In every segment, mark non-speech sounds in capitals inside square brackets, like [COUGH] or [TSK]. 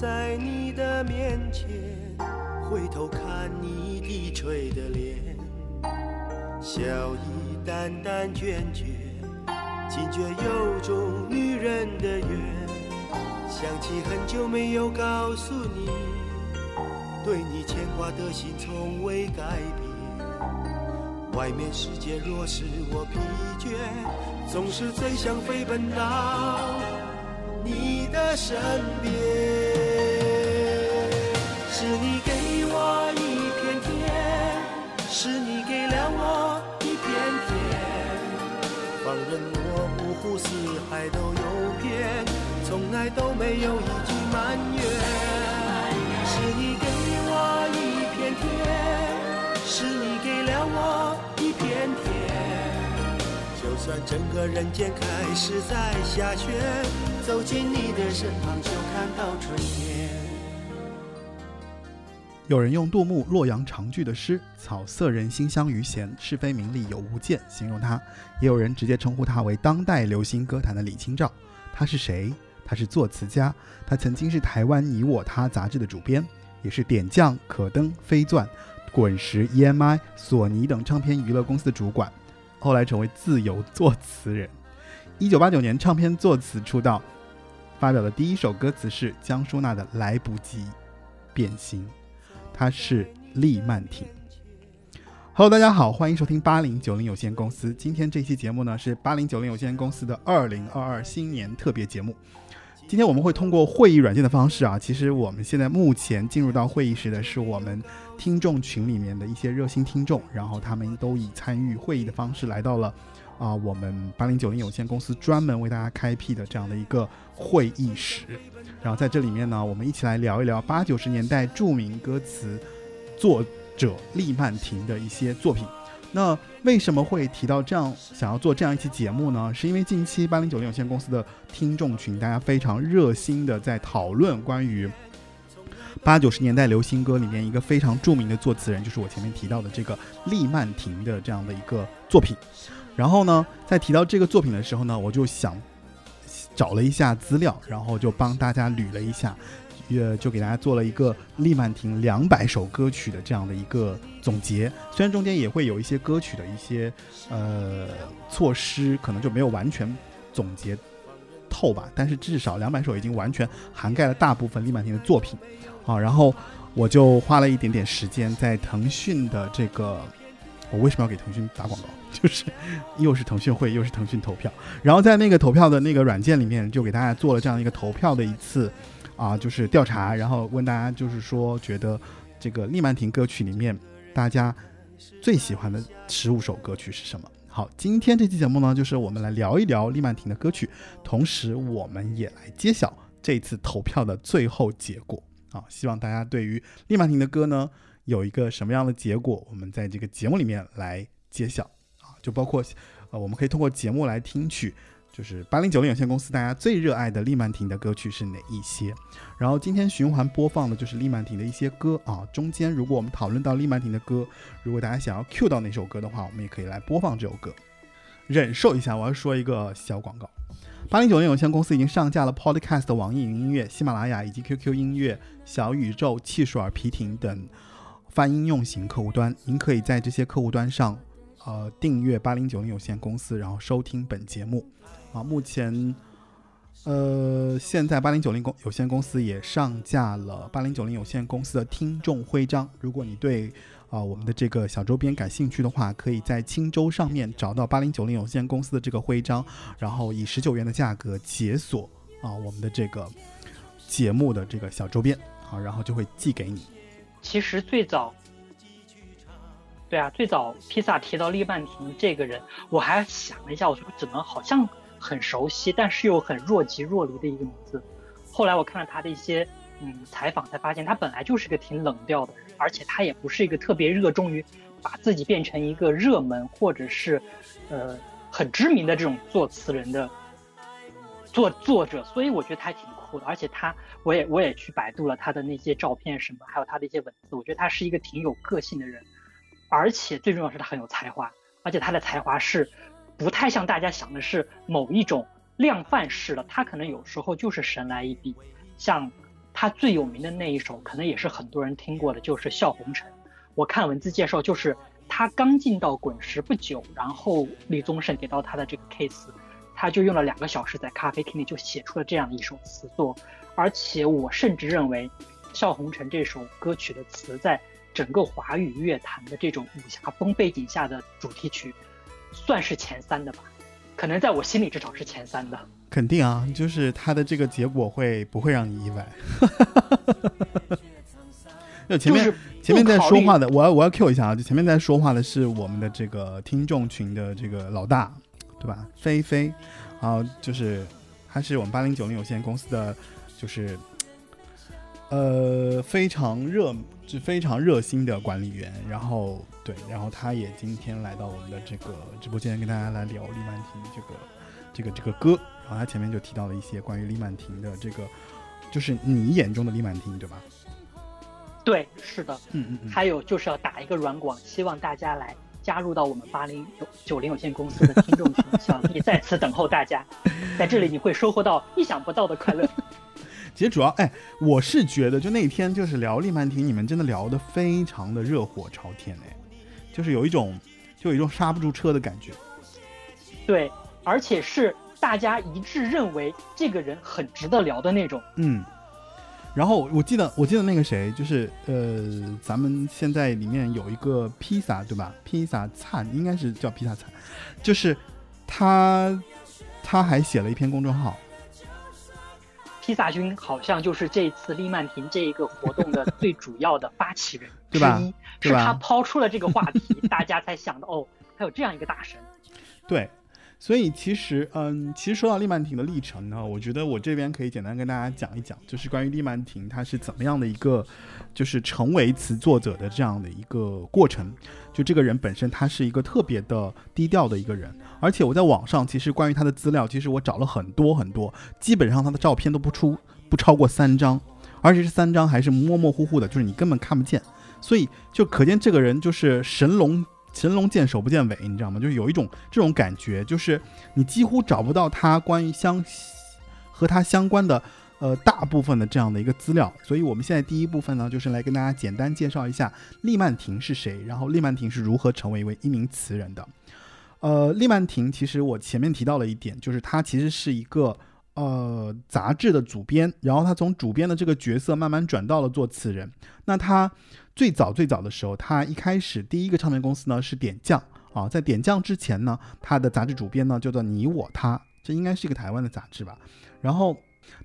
在你的面前，回头看你低垂的脸，笑意淡淡倦倦，惊觉有种女人的缘。想起很久没有告诉你，对你牵挂的心从未改变。外面世界若使我疲倦，总是最想飞奔到。你的身边，是你给我一片天，是你给了我一片天。放任我五湖四海都游遍，从来都没有一句埋怨。是你给我一片天，是你给了我一片天。就算整个人间开始在下雪。走进你的身旁，就看到春天。有人用杜牧《洛阳长句》的诗“草色人心相于闲，是非名利有无间”形容他，也有人直接称呼他为当代流行歌坛的李清照。他是谁？他是作词家，他曾经是台湾《你我他》杂志的主编，也是点将、可登、飞钻、滚石、EMI、索尼等唱片娱乐公司的主管，后来成为自由作词人。一九八九年，唱片作词出道，发表的第一首歌词是江淑娜的《来不及变心》，他是厉曼婷。Hello，大家好，欢迎收听八零九零有限公司。今天这期节目呢是八零九零有限公司的二零二二新年特别节目。今天我们会通过会议软件的方式啊，其实我们现在目前进入到会议室的是我们听众群里面的一些热心听众，然后他们都以参与会议的方式来到了。啊，我们八零九零有限公司专门为大家开辟的这样的一个会议室，然后在这里面呢，我们一起来聊一聊八九十年代著名歌词作者利曼婷的一些作品。那为什么会提到这样想要做这样一期节目呢？是因为近期八零九零有限公司的听众群，大家非常热心的在讨论关于八九十年代流行歌里面一个非常著名的作词人，就是我前面提到的这个利曼婷的这样的一个作品。然后呢，在提到这个作品的时候呢，我就想找了一下资料，然后就帮大家捋了一下，呃，就给大家做了一个利曼婷两百首歌曲的这样的一个总结。虽然中间也会有一些歌曲的一些呃措施，可能就没有完全总结透吧，但是至少两百首已经完全涵盖了大部分利曼婷的作品。好，然后我就花了一点点时间在腾讯的这个。我为什么要给腾讯打广告？就是又是腾讯会，又是腾讯投票，然后在那个投票的那个软件里面，就给大家做了这样一个投票的一次啊，就是调查，然后问大家，就是说觉得这个利曼婷歌曲里面大家最喜欢的十五首歌曲是什么？好，今天这期节目呢，就是我们来聊一聊利曼婷的歌曲，同时我们也来揭晓这次投票的最后结果啊！希望大家对于利曼婷的歌呢。有一个什么样的结果，我们在这个节目里面来揭晓，就包括，呃，我们可以通过节目来听取，就是八零九零有限公司大家最热爱的利曼婷的歌曲是哪一些。然后今天循环播放的就是利曼婷的一些歌啊，中间如果我们讨论到利曼婷的歌，如果大家想要 Q 到哪首歌的话，我们也可以来播放这首歌。忍受一下，我要说一个小广告，八零九零有限公司已经上架了 Podcast、网易云音乐、喜马拉雅以及 QQ 音乐、小宇宙、汽水儿、皮艇等。泛应用型客户端，您可以在这些客户端上，呃，订阅八零九零有限公司，然后收听本节目。啊，目前，呃，现在八零九零公有限公司也上架了八零九零有限公司的听众徽章。如果你对啊我们的这个小周边感兴趣的话，可以在青州上面找到八零九零有限公司的这个徽章，然后以十九元的价格解锁啊我们的这个节目的这个小周边，好，然后就会寄给你。其实最早，对啊，最早披萨提到利曼婷这个人，我还想了一下，我说怎么好像很熟悉，但是又很若即若离的一个名字。后来我看了他的一些嗯采访，才发现他本来就是个挺冷调的人，而且他也不是一个特别热衷于把自己变成一个热门或者是呃很知名的这种作词人的作作者，所以我觉得他还挺酷的。而且他，我也我也去百度了他的那些照片什么，还有他的一些文字，我觉得他是一个挺有个性的人，而且最重要是他很有才华，而且他的才华是不太像大家想的是某一种量贩式的，他可能有时候就是神来一笔，像他最有名的那一首，可能也是很多人听过的，就是《笑红尘》。我看文字介绍，就是他刚进到滚石不久，然后李宗盛给到他的这个 case，他就用了两个小时在咖啡厅里就写出了这样一首词作。而且我甚至认为，《笑红尘》这首歌曲的词，在整个华语乐坛的这种武侠风背景下的主题曲，算是前三的吧。可能在我心里至少是前三的。肯定啊，就是他的这个结果会不会让你意外？[LAUGHS] 就前面前面在说话的，我要我要 Q 一下啊！就前面在说话的是我们的这个听众群的这个老大，对吧？菲菲，然后就是他是我们八零九零有限公司的，就是呃非常热就非常热心的管理员。然后对，然后他也今天来到我们的这个直播间，跟大家来聊李曼婷这个这个这个歌。然后他前面就提到了一些关于李曼婷的这个，就是你眼中的李曼婷，对吧？对，是的，嗯嗯嗯。还有就是要打一个软广，希望大家来加入到我们八零九零有限公司的听众群，小弟在此等候大家，在这里你会收获到意想不到的快乐。其实主要，哎，我是觉得就那天就是聊李曼婷，你们真的聊得非常的热火朝天哎，就是有一种就有一种刹不住车的感觉。对，而且是。大家一致认为这个人很值得聊的那种。嗯，然后我记得我记得那个谁，就是呃，咱们现在里面有一个披萨，对吧？披萨灿应该是叫披萨灿，就是他他还写了一篇公众号。披萨君好像就是这次利曼婷这一个活动的 [LAUGHS] 最主要的发起人之一，是他抛出了这个话题，大家才想到哦，还有这样一个大神。对。所以其实，嗯，其实说到利曼婷的历程呢，我觉得我这边可以简单跟大家讲一讲，就是关于利曼婷她是怎么样的一个，就是成为词作者的这样的一个过程。就这个人本身，他是一个特别的低调的一个人，而且我在网上其实关于他的资料，其实我找了很多很多，基本上他的照片都不出不超过三张，而且这三张还是模模糊糊的，就是你根本看不见。所以就可见这个人就是神龙。神龙见首不见尾，你知道吗？就是有一种这种感觉，就是你几乎找不到他关于相和他相关的呃大部分的这样的一个资料。所以我们现在第一部分呢，就是来跟大家简单介绍一下利曼婷是谁，然后利曼婷是如何成为一位一名词人的。呃，利曼婷其实我前面提到了一点，就是他其实是一个呃杂志的主编，然后他从主编的这个角色慢慢转到了做词人。那他。最早最早的时候，他一开始第一个唱片公司呢是点将啊，在点将之前呢，他的杂志主编呢叫做你我他，这应该是一个台湾的杂志吧。然后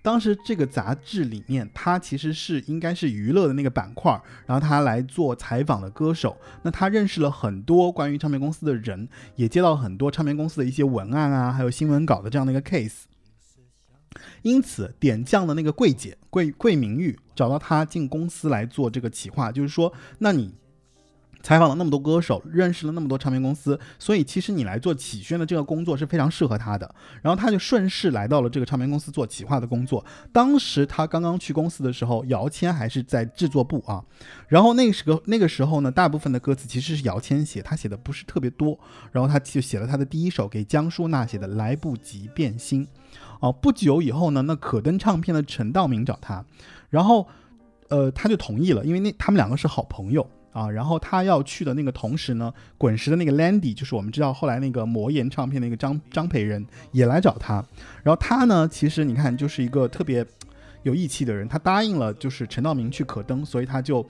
当时这个杂志里面，他其实是应该是娱乐的那个板块，然后他来做采访的歌手。那他认识了很多关于唱片公司的人，也接到很多唱片公司的一些文案啊，还有新闻稿的这样的一个 case。因此，点将的那个桂姐桂桂明玉找到他进公司来做这个企划，就是说，那你采访了那么多歌手，认识了那么多唱片公司，所以其实你来做企宣的这个工作是非常适合他的。然后他就顺势来到了这个唱片公司做企划的工作。当时他刚刚去公司的时候，姚谦还是在制作部啊。然后那个时候那个时候呢，大部分的歌词其实是姚谦写，他写的不是特别多。然后他就写了他的第一首给江淑娜写的《来不及变心》。哦，不久以后呢，那可登唱片的陈道明找他，然后，呃，他就同意了，因为那他们两个是好朋友啊。然后他要去的那个同时呢，滚石的那个 Landy，就是我们知道后来那个魔岩唱片那个张张培仁也来找他。然后他呢，其实你看就是一个特别有义气的人，他答应了就是陈道明去可登，所以他就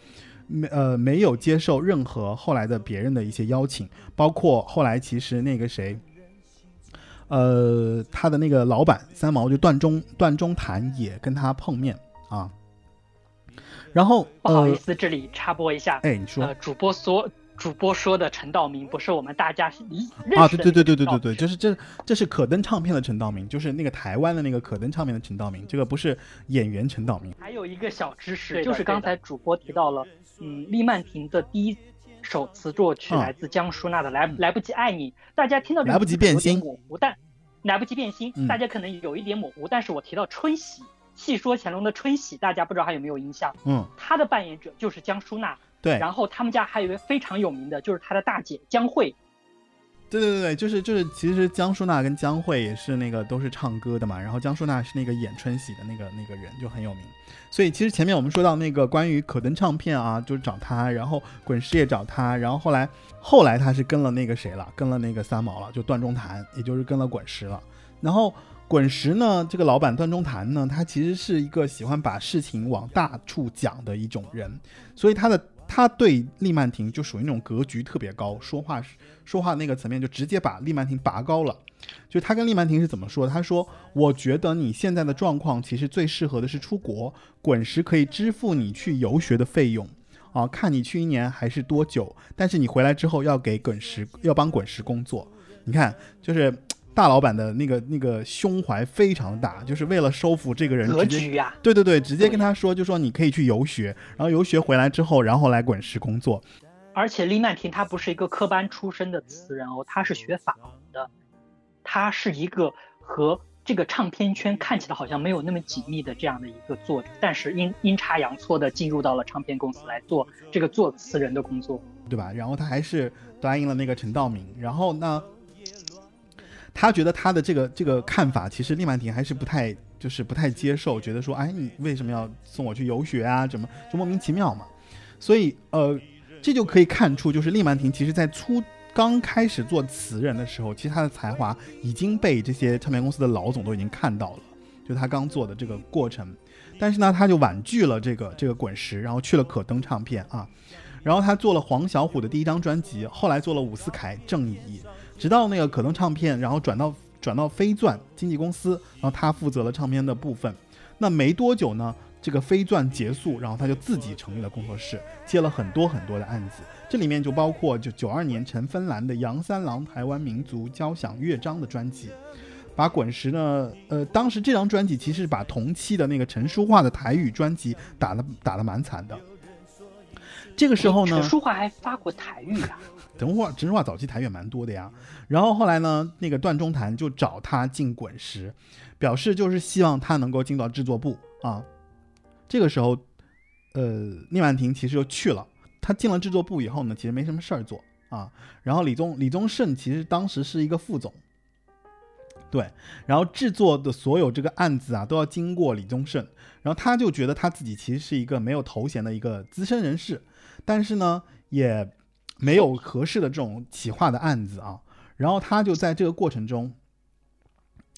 没呃没有接受任何后来的别人的一些邀请，包括后来其实那个谁。呃，他的那个老板三毛就段中段中谈也跟他碰面啊，然后不好意思，这里插播一下，哎，你说，主播说主播说的陈道明不是我们大家一啊，对对对对对对对，就是这这是可登唱片的陈道明，就是那个台湾的那个可登唱片的陈道明，这个不是演员陈道明。还有一个小知识，就是刚才主播提到了，嗯，利曼婷的第一。首词作曲来自江淑娜的《来来不及爱你》，大家听到这来不及变心模糊，但来不及变心，大家可能有一点模糊。但是我提到春喜，戏说乾隆的春喜，大家不知道还有没有印象？嗯，他的扮演者就是江淑娜。对，然后他们家还有一位非常有名的，就是他的大姐江慧。对对对对，就是就是，其实江淑娜跟江蕙也是那个都是唱歌的嘛，然后江淑娜是那个演春喜的那个那个人，就很有名。所以其实前面我们说到那个关于可登唱片啊，就是找他，然后滚石也找他，然后后来后来他是跟了那个谁了，跟了那个三毛了，就段中谈，也就是跟了滚石了。然后滚石呢，这个老板段中谈呢，他其实是一个喜欢把事情往大处讲的一种人，所以他的。他对利曼婷就属于那种格局特别高，说话说话那个层面就直接把利曼婷拔高了。就他跟利曼婷是怎么说？他说：“我觉得你现在的状况其实最适合的是出国，滚石可以支付你去游学的费用啊，看你去一年还是多久。但是你回来之后要给滚石要帮滚石工作。你看，就是。”大老板的那个那个胸怀非常大，就是为了收服这个人，格局呀，对对对，直接跟他说，就说你可以去游学，然后游学回来之后，然后来滚石工作。而且李曼婷她不是一个科班出身的词人哦，她是学法文的，她是一个和这个唱片圈看起来好像没有那么紧密的这样的一个作者，但是阴阴差阳错的进入到了唱片公司来做这个作词人的工作，对吧？然后他还是答应了那个陈道明，然后呢？他觉得他的这个这个看法，其实厉曼婷还是不太就是不太接受，觉得说，哎，你为什么要送我去游学啊？怎么就莫名其妙嘛？所以，呃，这就可以看出，就是厉曼婷其实在初刚开始做词人的时候，其实他的才华已经被这些唱片公司的老总都已经看到了，就他刚做的这个过程。但是呢，他就婉拒了这个这个滚石，然后去了可登唱片啊，然后他做了黄小琥的第一张专辑，后来做了伍思凯、郑怡。直到那个可能唱片，然后转到转到飞钻经纪公司，然后他负责了唱片的部分。那没多久呢，这个飞钻结束，然后他就自己成立了工作室，接了很多很多的案子。这里面就包括就九二年陈芬兰的杨三郎台湾民族交响乐章的专辑，把滚石呢，呃，当时这张专辑其实把同期的那个陈淑桦的台语专辑打了打得蛮惨的。这个时候呢，陈淑桦还发过台语啊。等会儿，陈淑桦早期台也蛮多的呀。然后后来呢，那个段中谈就找他进滚石，表示就是希望他能够进到制作部啊。这个时候，呃，聂婉婷其实就去了。他进了制作部以后呢，其实没什么事儿做啊。然后李宗李宗盛其实当时是一个副总，对。然后制作的所有这个案子啊，都要经过李宗盛。然后他就觉得他自己其实是一个没有头衔的一个资深人士，但是呢，也。没有合适的这种企划的案子啊，然后他就在这个过程中，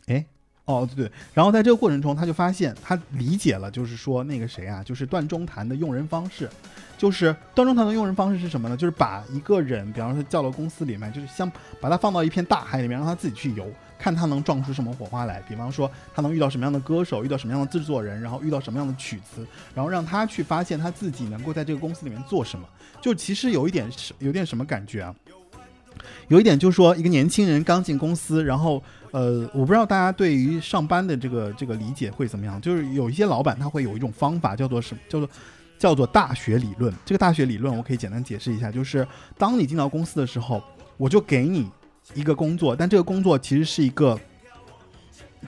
哎，哦对对，然后在这个过程中，他就发现他理解了，就是说那个谁啊，就是段中谈的用人方式，就是段中谈的用人方式是什么呢？就是把一个人，比方说叫到公司里面，就是像把他放到一片大海里面，让他自己去游。看他能撞出什么火花来，比方说他能遇到什么样的歌手，遇到什么样的制作人，然后遇到什么样的曲子，然后让他去发现他自己能够在这个公司里面做什么。就其实有一点是有点什么感觉啊？有一点就是说，一个年轻人刚进公司，然后呃，我不知道大家对于上班的这个这个理解会怎么样？就是有一些老板他会有一种方法叫做什么叫做叫做大学理论。这个大学理论我可以简单解释一下，就是当你进到公司的时候，我就给你。一个工作，但这个工作其实是一个，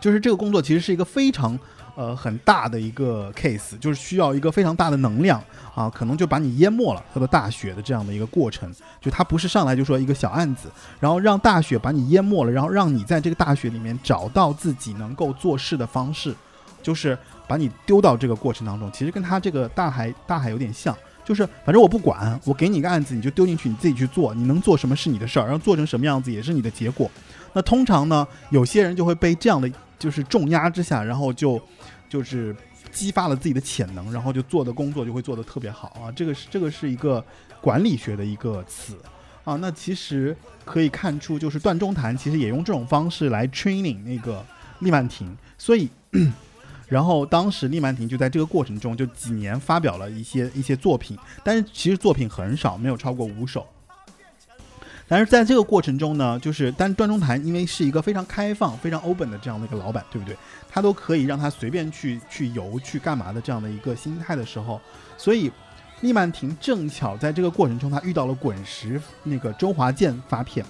就是这个工作其实是一个非常呃很大的一个 case，就是需要一个非常大的能量啊，可能就把你淹没了，他的大雪的这样的一个过程。就它不是上来就说一个小案子，然后让大雪把你淹没了，然后让你在这个大雪里面找到自己能够做事的方式，就是把你丢到这个过程当中。其实跟他这个大海大海有点像。就是反正我不管，我给你一个案子，你就丢进去，你自己去做，你能做什么是你的事儿，然后做成什么样子也是你的结果。那通常呢，有些人就会被这样的就是重压之下，然后就就是激发了自己的潜能，然后就做的工作就会做得特别好啊。这个是这个是一个管理学的一个词啊。那其实可以看出，就是段中谈其实也用这种方式来 training 那个厉曼婷，所以。然后当时厉曼婷就在这个过程中，就几年发表了一些一些作品，但是其实作品很少，没有超过五首。但是在这个过程中呢，就是但段中谈因为是一个非常开放、非常 open 的这样的一个老板，对不对？他都可以让他随便去去游、去干嘛的这样的一个心态的时候，所以厉曼婷正巧在这个过程中，他遇到了滚石那个周华健发片，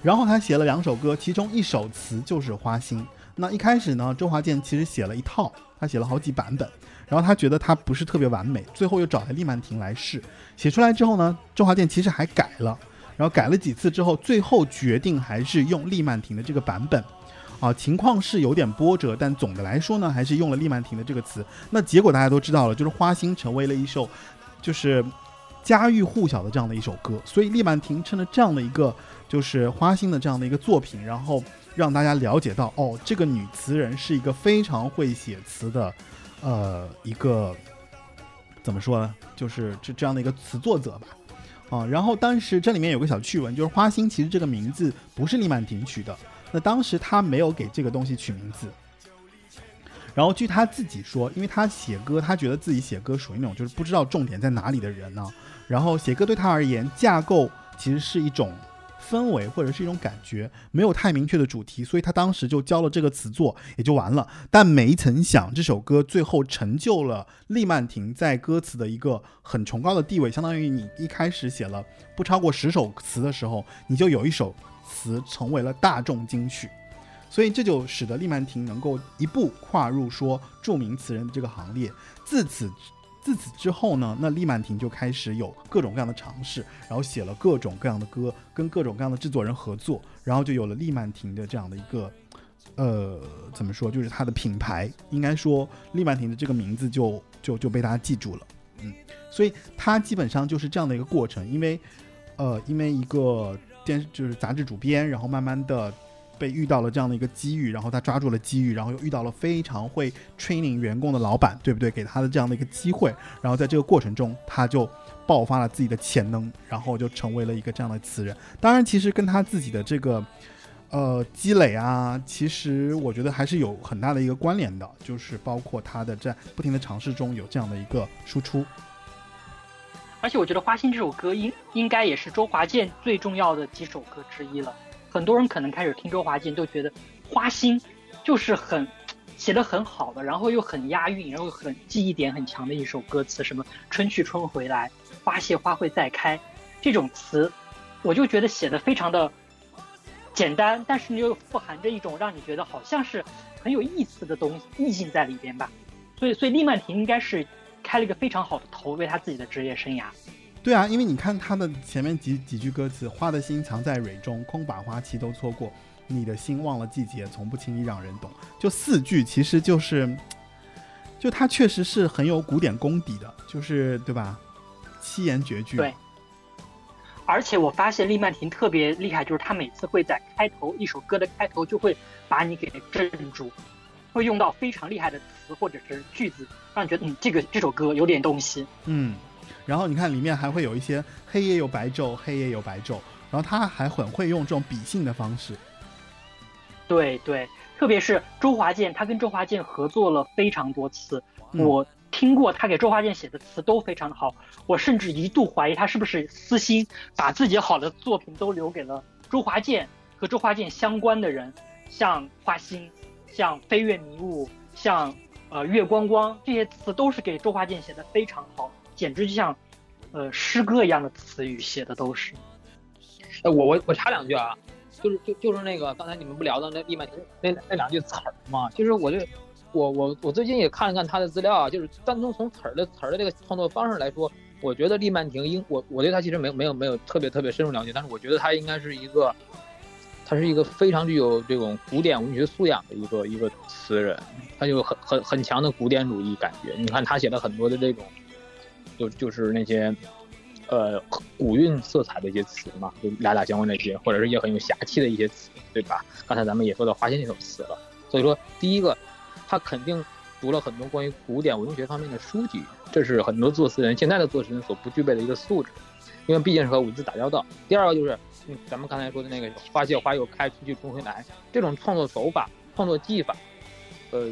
然后他写了两首歌，其中一首词就是《花心》。那一开始呢，周华健其实写了一套，他写了好几版本，然后他觉得他不是特别完美，最后又找来厉曼婷来试，写出来之后呢，周华健其实还改了，然后改了几次之后，最后决定还是用厉曼婷的这个版本。啊，情况是有点波折，但总的来说呢，还是用了厉曼婷的这个词。那结果大家都知道了，就是《花心》成为了一首，就是家喻户晓的这样的一首歌。所以厉曼婷趁着这样的一个，就是《花心》的这样的一个作品，然后让大家了解到，哦，这个女词人是一个非常会写词的，呃，一个怎么说呢？就是这这样的一个词作者吧。啊，然后当时这里面有个小趣闻，就是《花心》其实这个名字不是李满婷取的。那当时他没有给这个东西取名字，然后据他自己说，因为他写歌，他觉得自己写歌属于那种就是不知道重点在哪里的人呢。然后写歌对他而言，架构其实是一种氛围或者是一种感觉，没有太明确的主题，所以他当时就交了这个词作也就完了。但没曾想，这首歌最后成就了厉曼婷在歌词的一个很崇高的地位，相当于你一开始写了不超过十首词的时候，你就有一首。词成为了大众金曲，所以这就使得厉曼婷能够一步跨入说著名词人的这个行列。自此，自此之后呢，那厉曼婷就开始有各种各样的尝试，然后写了各种各样的歌，跟各种各样的制作人合作，然后就有了厉曼婷的这样的一个，呃，怎么说，就是它的品牌。应该说，厉曼婷的这个名字就就就被大家记住了。嗯，所以它基本上就是这样的一个过程，因为，呃，因为一个。电视就是杂志主编，然后慢慢的被遇到了这样的一个机遇，然后他抓住了机遇，然后又遇到了非常会 training 员工的老板，对不对？给他的这样的一个机会，然后在这个过程中，他就爆发了自己的潜能，然后就成为了一个这样的词人。当然，其实跟他自己的这个呃积累啊，其实我觉得还是有很大的一个关联的，就是包括他的在不停的尝试中有这样的一个输出。而且我觉得《花心》这首歌应应该也是周华健最重要的几首歌之一了。很多人可能开始听周华健都觉得《花心》就是很写的很好的，然后又很押韵，然后很记忆点很强的一首歌词，什么春去春回来，花谢花会再开，这种词，我就觉得写的非常的简单，但是又富含着一种让你觉得好像是很有意思的东西意境在里边吧。所以，所以厉曼婷应该是。开了一个非常好的头，为他自己的职业生涯。对啊，因为你看他的前面几几句歌词：“花的心藏在蕊中，空把花期都错过。你的心忘了季节，从不轻易让人懂。”就四句，其实就是，就他确实是很有古典功底的，就是对吧？七言绝句。对。而且我发现厉曼婷特别厉害，就是他每次会在开头一首歌的开头就会把你给镇住。会用到非常厉害的词或者是句子，让你觉得嗯，这个这首歌有点东西。嗯，然后你看里面还会有一些黑夜有白昼，黑夜有白昼，然后他还很会用这种比兴的方式。对对，特别是周华健，他跟周华健合作了非常多次，我听过他给周华健写的词都非常的好，我甚至一度怀疑他是不是私心把自己好的作品都留给了周华健和周华健相关的人，像花心。像飞跃迷雾，像呃月光光这些词都是给周华健写的非常好，简直就像呃诗歌一样的词语写的都是。哎，我我我插两句啊，就是就就是那个刚才你们不聊的那丽曼婷那那两句词儿吗？其实我就我我我最近也看了看他的资料啊，就是单从从词儿的词儿的这个创作方式来说，我觉得丽曼婷应我我对他其实没有没有没有特别特别深入了解，但是我觉得他应该是一个。他是一个非常具有这种古典文学素养的一个一个词人，他有很很很强的古典主义感觉。你看他写了很多的这种，就就是那些，呃，古韵色彩的一些词嘛，就俩俩相关那些，或者是一些很有侠气的一些词，对吧？刚才咱们也说到花心那首词了。所以说，第一个，他肯定读了很多关于古典文学方面的书籍，这是很多作词人现在的作词人所不具备的一个素质，因为毕竟是和文字打交道。第二个就是。嗯，咱们刚才说的那个花谢花又开，春去春回来，这种创作手法、创作技法，呃，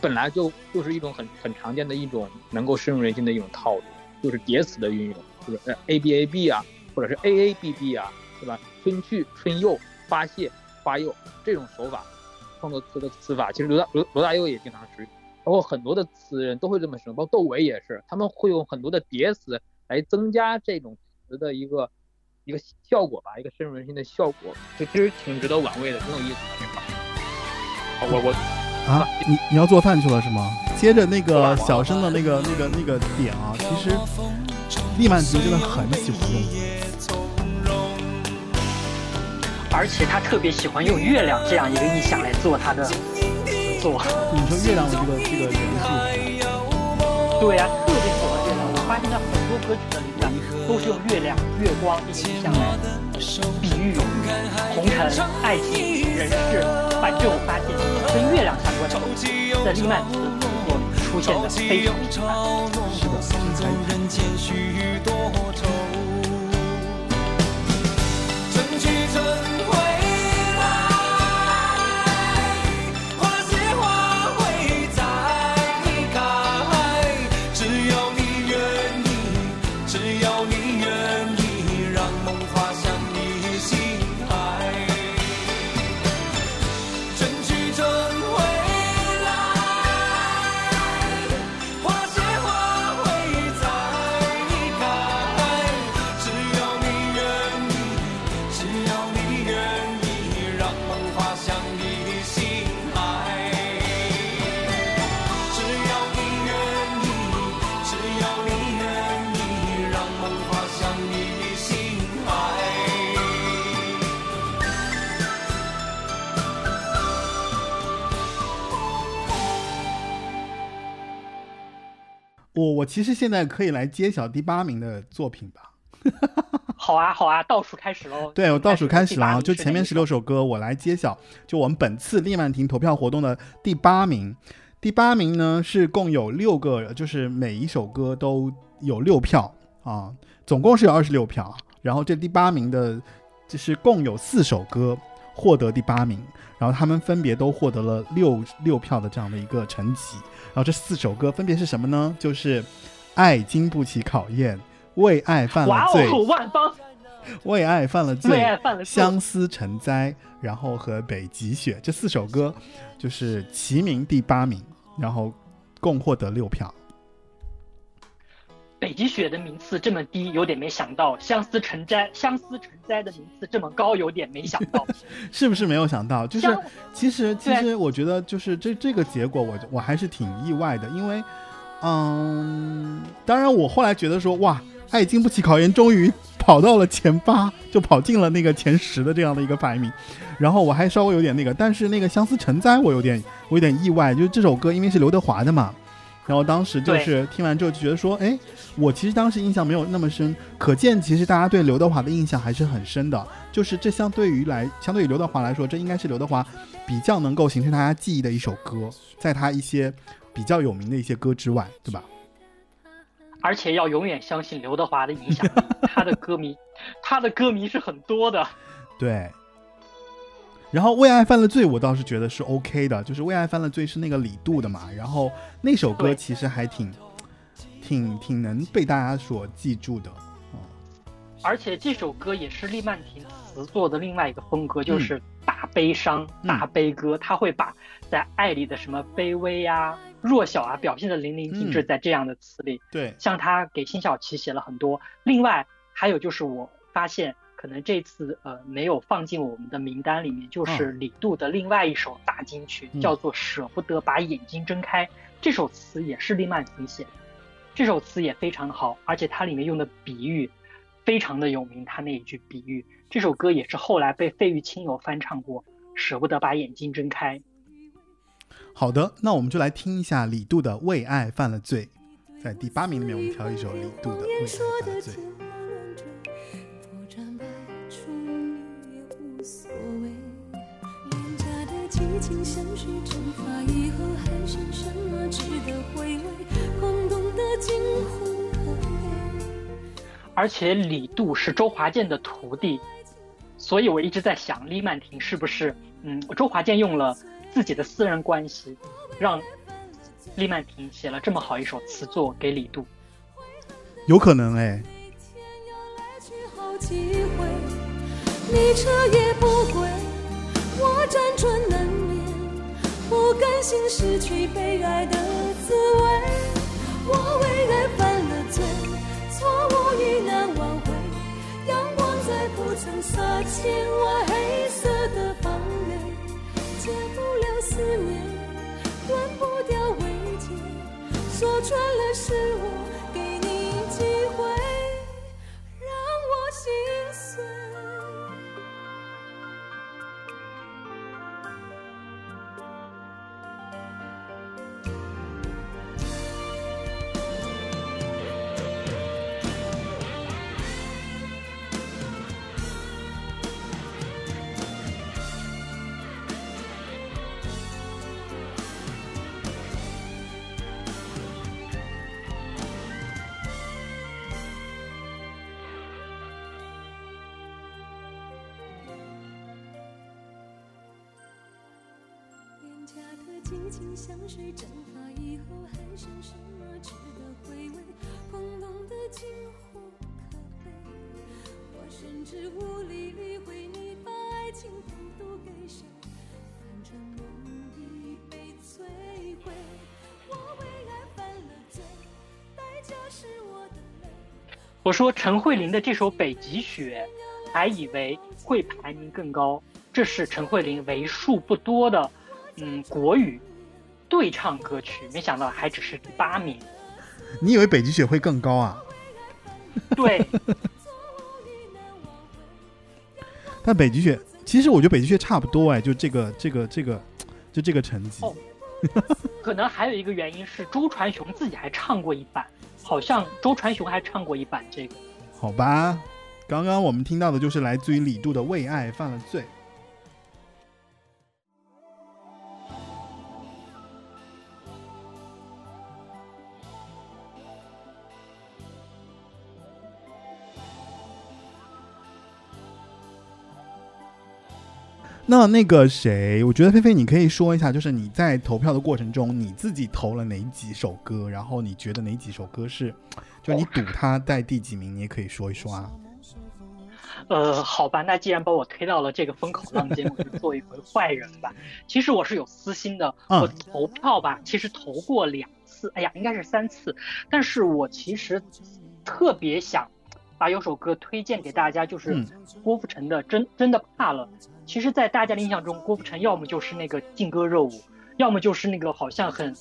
本来就就是一种很很常见的一种能够深入人心的一种套路，就是叠词的运用，就是呃 A B A B 啊，或者是 A A B B 啊，对吧？春去春又花谢花又这种手法，创作词的词法，其实罗大罗罗大佑也经常使用，包括很多的词人都会这么使用，包括窦唯也是，他们会用很多的叠词来增加这种词的一个。一个效果吧，一个深入人心的效果，就其实挺值得玩味的，挺有意思的这块。我我啊，你你要做饭去了是吗？接着那个小生的那个那个那个点啊，其实丽曼婷真的很喜欢用。而且他特别喜欢用月亮这样一个意象来做他的词作。你说月亮的这个这个元素，对呀、特别喜欢月亮。我发现他很多歌曲的灵感都是用月亮、月光这个意象来比喻红尘、爱情、人世。反正我发现跟月亮相关的东西，在利曼提的词作里出现的非常频繁。是的，我我其实现在可以来揭晓第八名的作品吧。[LAUGHS] 好啊，好啊，倒数开始喽！对，我倒数开始了啊！就前面十六首歌，我来揭晓。就我们本次丽曼婷投票活动的第八名，第八名呢是共有六个，就是每一首歌都有六票啊，总共是有二十六票。然后这第八名的，就是共有四首歌获得第八名，然后他们分别都获得了六六票的这样的一个成绩。然后这四首歌分别是什么呢？就是《爱经不起考验》，为爱犯了罪，哦，万方 [LAUGHS] 为爱犯了罪，为爱犯了罪相思成灾，然后和北极雪这四首歌就是齐名第八名，然后共获得六票。北极雪的名次这么低，有点没想到；相思成灾，相思成灾的名次这么高，有点没想到。[LAUGHS] 是不是没有想到？就是其实其实我觉得就是这这个结果我我还是挺意外的，因为嗯，当然我后来觉得说哇，爱经不起考验，终于跑到了前八，就跑进了那个前十的这样的一个排名，然后我还稍微有点那个，但是那个相思成灾我有点我有点意外，就是这首歌因为是刘德华的嘛。然后当时就是听完之后就觉得说，哎，我其实当时印象没有那么深，可见其实大家对刘德华的印象还是很深的。就是这相对于来，相对于刘德华来说，这应该是刘德华比较能够形成大家记忆的一首歌，在他一些比较有名的一些歌之外，对吧？而且要永远相信刘德华的影响力，他的歌迷，他的歌迷是很多的。对。然后《为爱犯了罪》，我倒是觉得是 OK 的，就是《为爱犯了罪》是那个李杜的嘛，然后那首歌其实还挺、挺、挺能被大家所记住的。而且这首歌也是利曼婷词作的另外一个风格，就是大悲伤、嗯大悲歌。他会把在爱里的什么卑微呀、弱小啊表现的淋漓尽致，嗯在这样的词里。对，像他给辛晓琪写了很多。另外还有就是我发现，可能这次呃没有放进我们的名单里面，就是李杜的另外一首大金曲，嗯叫做《舍不得把眼睛睁开》。这首词也是利曼婷写的，这首词也非常好，而且它里面用的比喻非常的有名。他那一句比喻，这首歌也是后来被费玉清有翻唱过，《舍不得把眼睛睁开》。好的，那我们就来听一下李杜的《为爱犯了罪》。在第八名里面，我们挑一首李杜的《为爱犯了罪》。情相许蒸发以后，还剩什么值得回味？空洞的惊鸿可悲。而且李杜是周华健的徒弟，所以我一直在想，李曼婷是不是，嗯，周华健用了自己的私人关系，让李曼婷写了这么好一首词作给李杜。有可能哎，你彻夜不归，我辗转难眠，不甘心失去被爱的滋味。我为爱犯了罪，错误已难挽回，阳光再不曾洒进我黑色的房垒，戒不了思念，断不掉慰藉，说穿了是我给你机会，让我心碎。激情香水蒸发以后，还剩什么值得回味？空洞的金或可悲，我甚至无力理会你把爱情付渡给谁，反正梦已被摧毁。我为爱犯了罪，代价是我的泪。我说陈慧琳的这首《北极雪》，还以为会排名更高，这是陈慧琳为数不多的，嗯，国语对唱歌曲，没想到还只是第八名。你以为北极雪会更高啊？对，[LAUGHS] 但北极雪，其实我觉得北极雪差不多哎，就这个这个这个，就这个成绩。哦 [LAUGHS] 可能还有一个原因是周传雄自己还唱过一版，好像周传雄还唱过一版这个。好吧，刚刚我们听到的就是来自于李杜的《为爱犯了罪》。那那个谁，我觉得菲菲，你可以说一下，就是你在投票的过程中，你自己投了哪几首歌，然后你觉得哪几首歌是，就你赌他在第几名，你也可以说一说啊。呃，好吧，那既然把我推到了这个风口浪尖，我就做一回坏人吧。[LAUGHS] 其实我是有私心的，嗯我投票吧，其实投过两次，哎呀，应该是三次。但是我其实特别想把有首歌推荐给大家，就是嗯。郭富城的《真真的怕了》。其实，在大家的印象中，郭富城要么就是那个劲歌热舞，要么就是那个好像很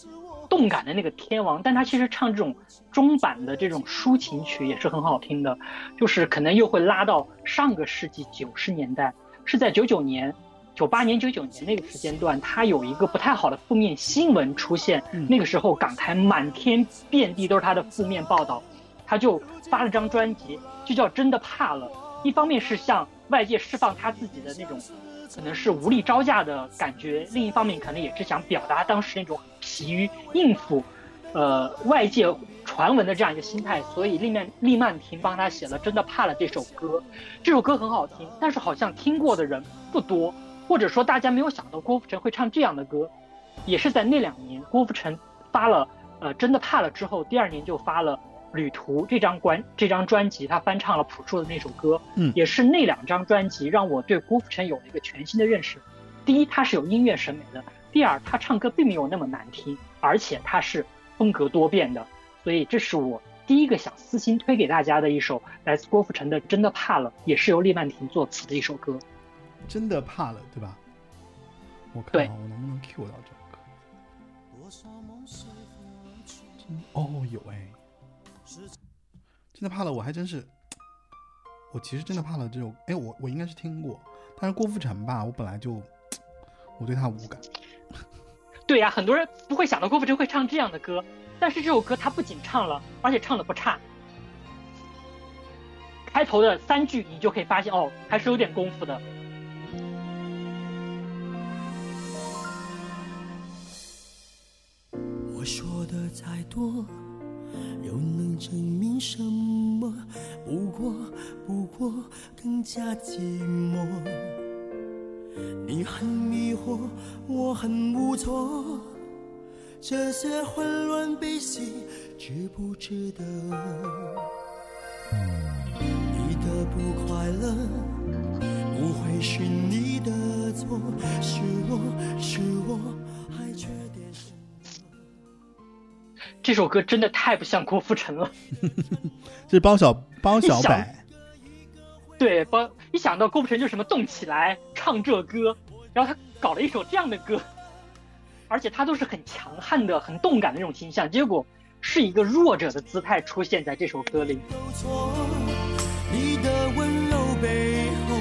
动感的那个天王，但他其实唱这种中版的这种抒情曲也是很好听的，就是可能又会拉到上个世纪九十年代，是在九九年、九八年、九九年那个时间段，他有一个不太好的负面新闻出现，嗯。那个时候港台满天遍地都是他的负面报道，他就发了张专辑，就叫《真的怕了》，一方面是向外界释放他自己的那种。可能是无力招架的感觉，另一方面可能也是想表达当时那种疲于应付，呃外界传闻的这样一个心态，所以利曼利曼婷帮他写了《真的怕了》这首歌。这首歌很好听，但是好像听过的人不多，或者说大家没有想到郭富城会唱这样的歌。也是在那两年，郭富城发了呃《真的怕了》之后，第二年就发了《旅途》这张关这张专辑，他翻唱了朴树的那首歌。嗯也是那两张专辑让我对郭富城有了一个全新的认识。第一，他是有音乐审美的；第二，他唱歌并没有那么难听，而且他是风格多变的。所以，这是我第一个想私心推给大家的一首来自郭富城的《真的怕了》，也是由厉曼婷作词的一首歌。真的怕了，对吧？我看我能不能 Q 到这个歌？真哦，有哎，真的怕了，我还真是，我其实真的怕了这首，哎，我我应该是听过，但是郭富城吧，我本来就我对他无感。[LAUGHS] 对呀、很多人不会想到郭富城会唱这样的歌，但是这首歌他不仅唱了，而且唱的不差。开头的三句你就可以发现，哦，还是有点功夫的。我说的再多，又能证明什么？不过，不过更加寂寞。你很迷惑，我很无措，这些混乱悲喜，值不值得？你的不快乐，不会是你的错，是我，是我这首歌真的太不像郭富城了。[LAUGHS] 这是包小包小一想柏，对，包一想到郭富城就什么动起来唱这歌，然后他搞了一首这样的歌，而且他都是很强悍的、很动感的那种形象，结果是一个弱者的姿态出现在这首歌里。你的温柔背后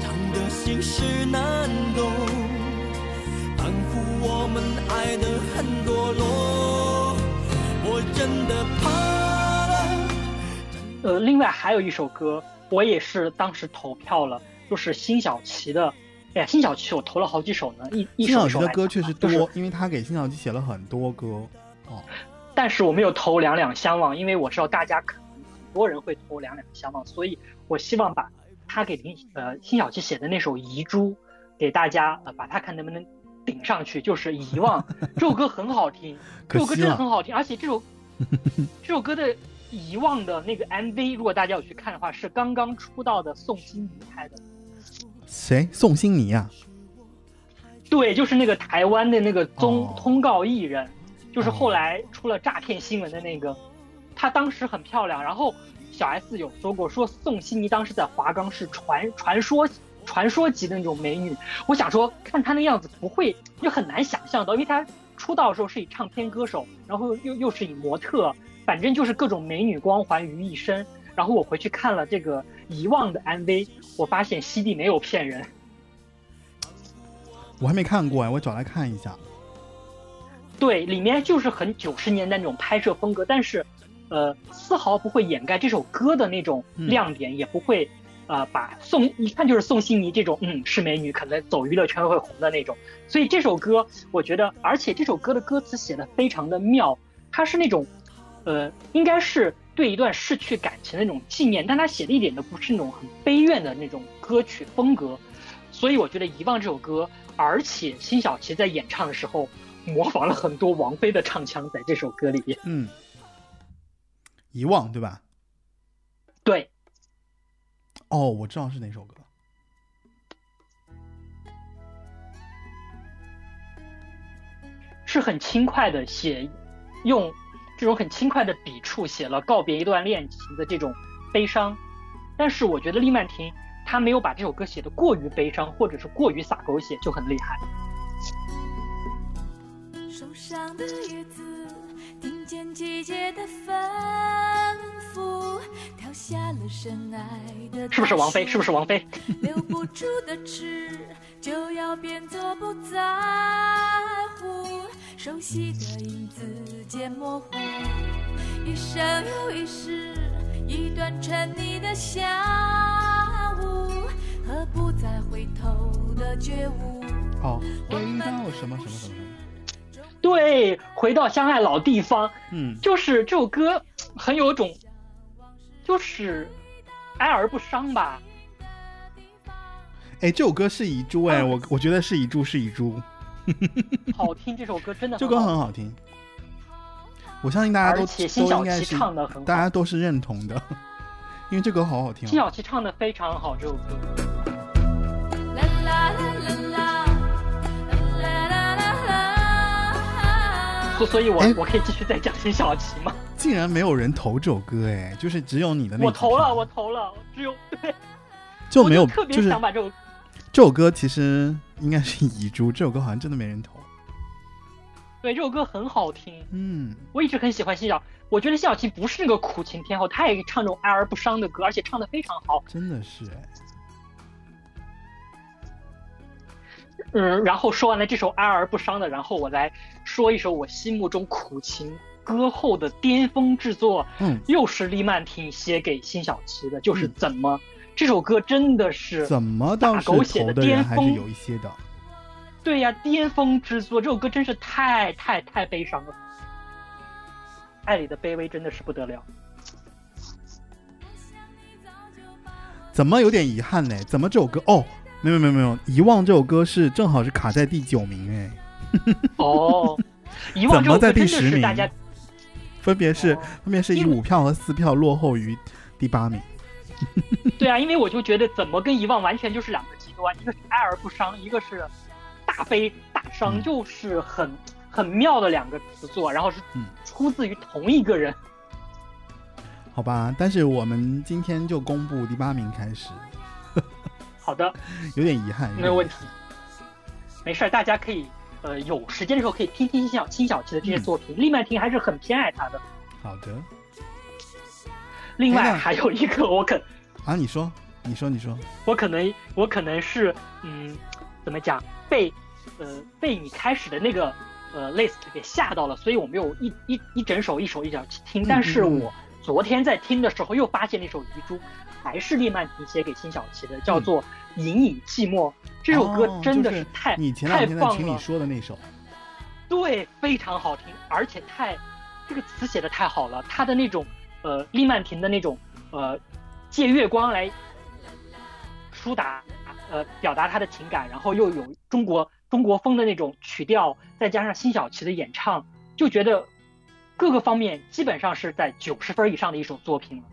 藏的心事难懂，仿佛我们爱的很堕落，我真的怕了。呃，另外还有一首歌，我也是当时投票了，就是辛晓琪的。哎呀，辛晓琪我投了好几首呢，一一辛晓琪的歌确实多，就是因为他给辛晓琪写了很多歌。哦，但是我没有投两两相望，因为我知道大家可能很多人会投两两相望，所以我希望把他给林呃辛晓琪写的那首《遗珠》给大家呃，把它看能不能顶上去，就是遗忘。[LAUGHS] 这首歌很好听，这首歌真的很好听，而且这首 [LAUGHS] 这首歌的遗忘的那个 MV，如果大家有去看的话，是刚刚出道的宋欣怡拍的。谁？宋欣妮啊？对，就是那个台湾的那个综、哦通告艺人，就是后来出了诈骗新闻的那个，她当时很漂亮。然后小 S 有说过，说宋欣怡当时在华冈是传传说传说级的那种美女。我想说，看她那样子不会，就很难想象到，因为她出道的时候是以唱片歌手，然后又又是以模特，反正就是各种美女光环于一身。然后我回去看了这个《遗忘》的 MV，我发现西帝没有骗人。我还没看过哎，我找来看一下。对，里面就是很九十年代那种拍摄风格，但是，呃，丝毫不会掩盖这首歌的那种嗯亮点，也不会，呃，把宋一看就是宋欣怡这种，嗯，是美女，可能走娱乐圈会红的那种。所以这首歌，我觉得，而且这首歌的歌词写的非常的妙，它是那种，呃，应该是对一段逝去感情的那种纪念，但他写的一点都不是那种很悲怨的那种歌曲风格。所以我觉得《遗忘》这首歌，而且辛晓琪在演唱的时候模仿了很多王菲的唱腔在这首歌里边。嗯，遗忘对吧？对，哦，我知道是哪首歌。是很轻快的写，用这种很轻快的笔触写了告别一段恋情的这种悲伤。但是我觉得厉曼婷她没有把这首歌写的过于悲伤，或者是过于洒狗血，就很厉害。受伤的叶子，听见季节的吩下了深爱的是不是王菲？是不是王菲？[LAUGHS] 留不住的痴，就要变作不在乎。熟悉的影子渐模糊，一生又一世，一段沉溺的下午和不再回头的觉悟。哦，回到什么什么什么？对，回到相爱老地方，嗯，就是这首歌很有种，就是哀而不伤吧。哎，这首歌是遗珠哎，嗯我我觉得是遗珠是遗珠，[LAUGHS] 好听，这首歌真的这歌很好听。我相信大家都而且辛晓琪都应该是唱的很好，大家都是认同的，因为这歌好好听、辛哦。晓琪唱的非常好，这首歌。啦啦啦啦啦，啦啦啦啦。所所以我，哎我可以继续再讲辛晓琪吗？竟然没有人投这首歌哎，就是只有你的那几我投了，我投了，只有对，[LAUGHS] 就没有我特别想把这首这首歌其实应该是遗珠，这首歌好像真的没人投。对这首歌很好听，嗯，我一直很喜欢辛晓。我觉得辛晓琪不是那个苦情天后，她也唱这种哀而不伤的歌，而且唱的非常好。真的是哎，嗯，然后说完了这首哀而不伤的，然后我来说一首我心目中苦情歌后的巅峰制作，嗯，又是黎曼婷写给辛晓琪的，就是嗯怎么、这首歌真的是怎么大狗写的巅峰还是有一些的。对呀、巅峰之作，这首歌真是太太太悲伤了。爱里的卑微真的是不得了。怎么有点遗憾呢？怎么这首歌哦，没有没有没有，遗忘这首歌是正好是卡在第九名哎，[LAUGHS] 哦，遗忘这首歌真第十名的是大家分别是、哦分别是以五票和四票落后于第八名。[LAUGHS] 对啊，因为我就觉得怎么跟遗忘完全就是两个极端，一个是哀而不伤，一个是大悲大伤，嗯就是很很妙的两个词作，然后是嗯出自于同一个人。[LAUGHS] 好吧，但是我们今天就公布第八名开始，好的，[LAUGHS] 有点遗憾。没有问题，没事儿，大家可以呃有时间的时候可以听听辛晓辛晓琪的这些嗯。作品，厉曼婷还是很偏爱他的。好的。另外还有一个我肯啊，你说，你说，你说，我可能我可能是嗯，怎么讲被呃被你开始的那个呃 list 给吓到了，所以我没有一一一整首一首一首去听。嗯但是我昨天在听的时候又发现那首遗珠，还是列曼婷写给辛晓琪的，叫做《隐隐寂寞》。这首歌哦真的就是太、你前两太天在说的那首，对，非常好听，而且太这个词写的太好了，他的那种呃利曼婷的那种呃借月光来抒达呃表达他的情感，然后又有中国中国风的那种曲调，再加上辛晓琪的演唱，就觉得各个方面基本上是在九十分以上的一首作品了。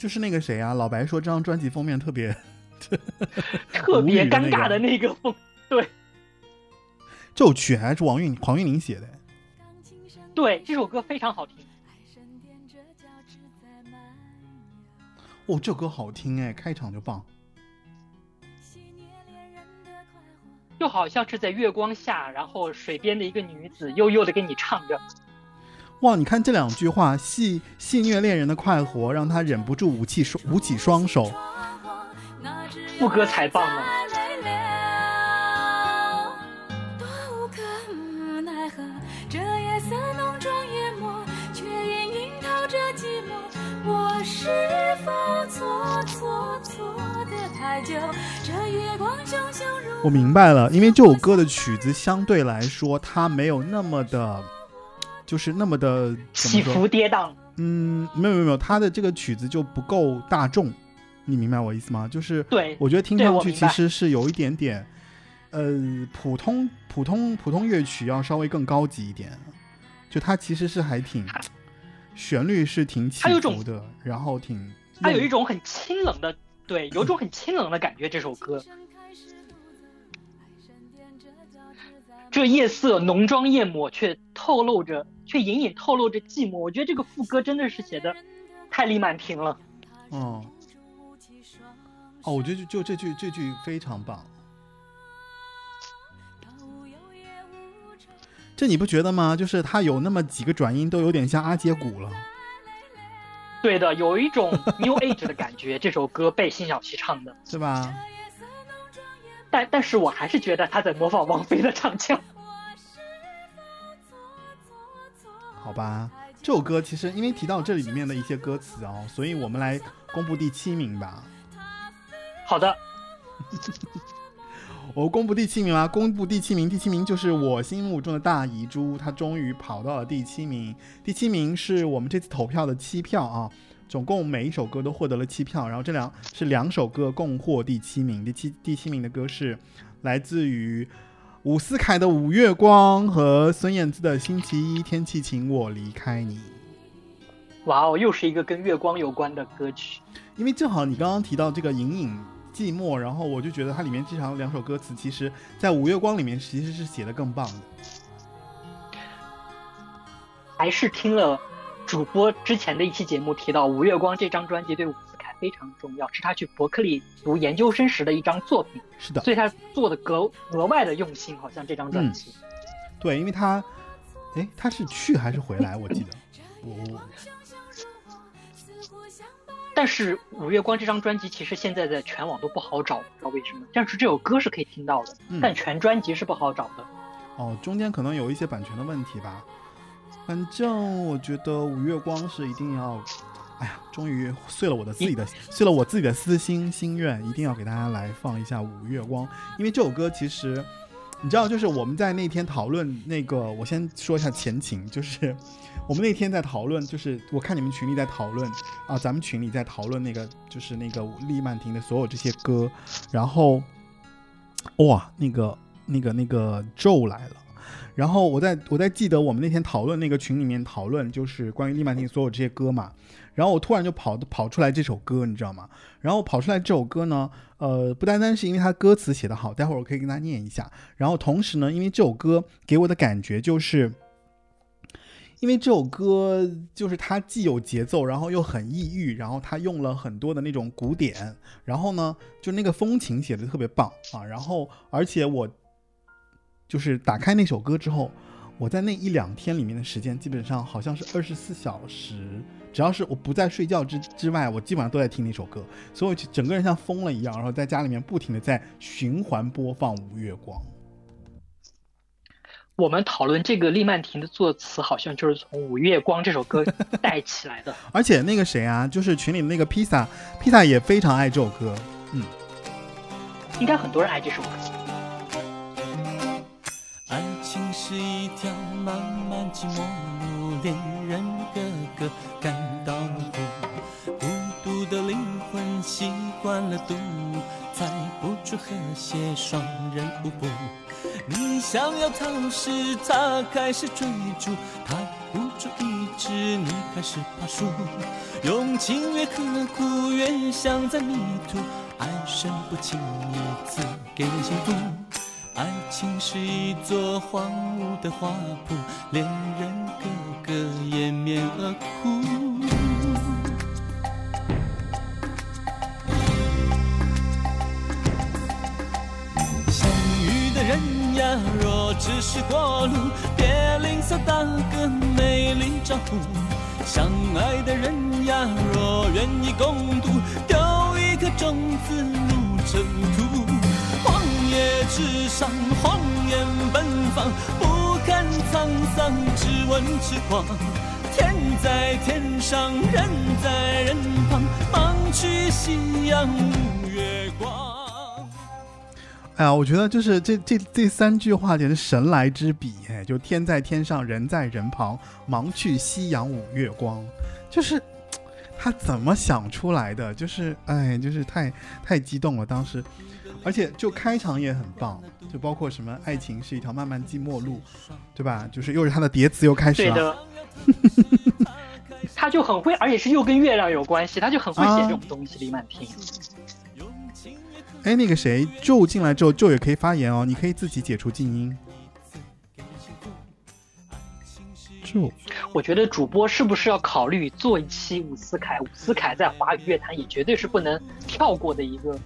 就是那个谁啊，老白说这张专辑封面特别 [LAUGHS] 特别尴尬的那个风，对这首曲还是王韵黄韵玲写的，对，这首歌非常好听。哦，这首歌好听哎，开场就棒。就好像是在月光下，然后水边的一个女子悠悠的跟你唱着。哇，你看这两句话，戏戏虐恋人的快活，让他忍不住舞起双舞起双手。副歌才棒呢。我明白了，因为这首歌的曲子相对来说，它没有那么的，就是那么的起？伏跌宕，嗯，没有没有没有，他的这个曲子就不够大众，你明白我意思吗？就是对我觉得听上去其实是有一点点，呃，普通普通普通乐曲要稍微更高级一点，就它其实是还挺，旋律是挺起伏的，然后挺，它有一种很清冷的，对，有一种很清冷的感觉。这首歌，这夜色浓妆艳抹，却透露着，却隐隐透露着寂寞。我觉得这个副歌真的是写的太李满婷了。哦哦，我觉得就就这句这句非常棒。这你不觉得吗？就是它有那么几个转音，都有点像阿杰鼓了。对的，有一种 New Age 的感觉。[LAUGHS] 这首歌被辛晓琪唱的，是吧？但但是我还是觉得他在模仿王菲的唱腔。好吧，这首歌其实因为提到这里里面的一些歌词哦，所以我们来公布第七名吧。好的，[LAUGHS] 我公布第七名啦！公布第七名，第七名就是我心目中的大遗珠，他终于跑到了第七名。第七名是我们这次投票的七票啊，总共每一首歌都获得了七票，然后这两是两首歌共获第七名。第七第七名的歌是来自于伍思凯的《五月光》和孙燕姿的《星期一天气晴我离开你》。哇哦，又是一个跟月光有关的歌曲。因为正好你刚刚提到这个隐隐寂寞，然后我就觉得它里面这场两首歌词，其实在《五月光》里面其实是写的更棒的。还是听了主播之前的一期节目提到，《五月光》这张专辑对非常重要，是他去伯克利读研究生时的一张作品，是的，所以他做的格额外的用心，好像这张专辑。对，因为他，哎，他是去还是回来？我记得，我但是《五月光》这张专辑其实现在在全网都不好找，不知道为什么。但是这首歌是可以听到的，嗯但全专辑是不好找的。哦，中间可能有一些版权的问题吧。反正我觉得五月光是一定要，哎呀，终于碎了我的自己的碎了我自己的私心心愿，一定要给大家来放一下五月光，因为这首歌其实，你知道，就是我们在那天讨论那个，我先说一下前情，就是我们那天在讨论，就是我看你们群里在讨论啊，咱们群里在讨论那个，就是那个丽曼婷的所有这些歌，然后哇，那个那个那个咒来了。然后我在我在记得我们那天讨论那个群里面讨论就是关于利曼婷所有这些歌嘛，然后我突然就跑跑出来这首歌，你知道吗？然后跑出来这首歌呢，呃，不单单是因为它歌词写得好，待会儿我可以跟大家念一下。然后同时呢，因为这首歌给我的感觉就是，因为这首歌就是它既有节奏，然后又很抑郁，然后它用了很多的那种古典，然后呢，就那个风情写的特别棒啊。然后而且我。就是打开那首歌之后，我在那一两天里面的时间，基本上好像是二十四小时，只要是我不在睡觉之之外，我基本上都在听那首歌，所以我整个人像疯了一样，然后在家里面不停的在循环播放《五月光》。我们讨论这个利曼婷的作词，好像就是从《五月光》这首歌 [LAUGHS] 带起来的。而且那个谁啊，就是群里的那个披萨，披萨也非常爱这首歌。嗯，应该很多人爱这首歌。是一条漫漫寂寞路，恋人个个感到苦。孤独的灵魂习惯了独舞，猜不出和谐双人舞步。你想要逃时，他开始追逐，他不住一直，你开始爬树。用情越刻苦，越像在迷途，爱神不轻易赐给人幸福。爱情是一座荒芜的花圃，恋人个个掩面而哭。相遇的人呀，若只是过路，别吝啬打个美丽招呼。相爱的人呀，若愿意共度，丢一颗种子入尘土。荒野之上，荒野奔放，不看沧桑，只问痴狂。天在天上，人在人旁，忙去夕阳无月光。哎呀，我觉得就是这这这三句话简直神来之笔哎！就天在天上，人在人旁，忙去夕阳五月光，就是 [TSK] 他怎么想出来的？就是哎，就是太太激动了当时，而且就开场也很棒，就包括什么爱情是一条漫漫寂寞路，对吧？就是又是他的叠词又开始对了，的。[LAUGHS] 他就很会，而且是又跟月亮有关系，他就很会写啊这种东西。李曼婷，哎，那个谁，就进来之后，就也可以发言哦，你可以自己解除静音。就我觉得主播是不是要考虑做一期伍思凯？伍思凯在华语乐坛也绝对是不能跳过的一个。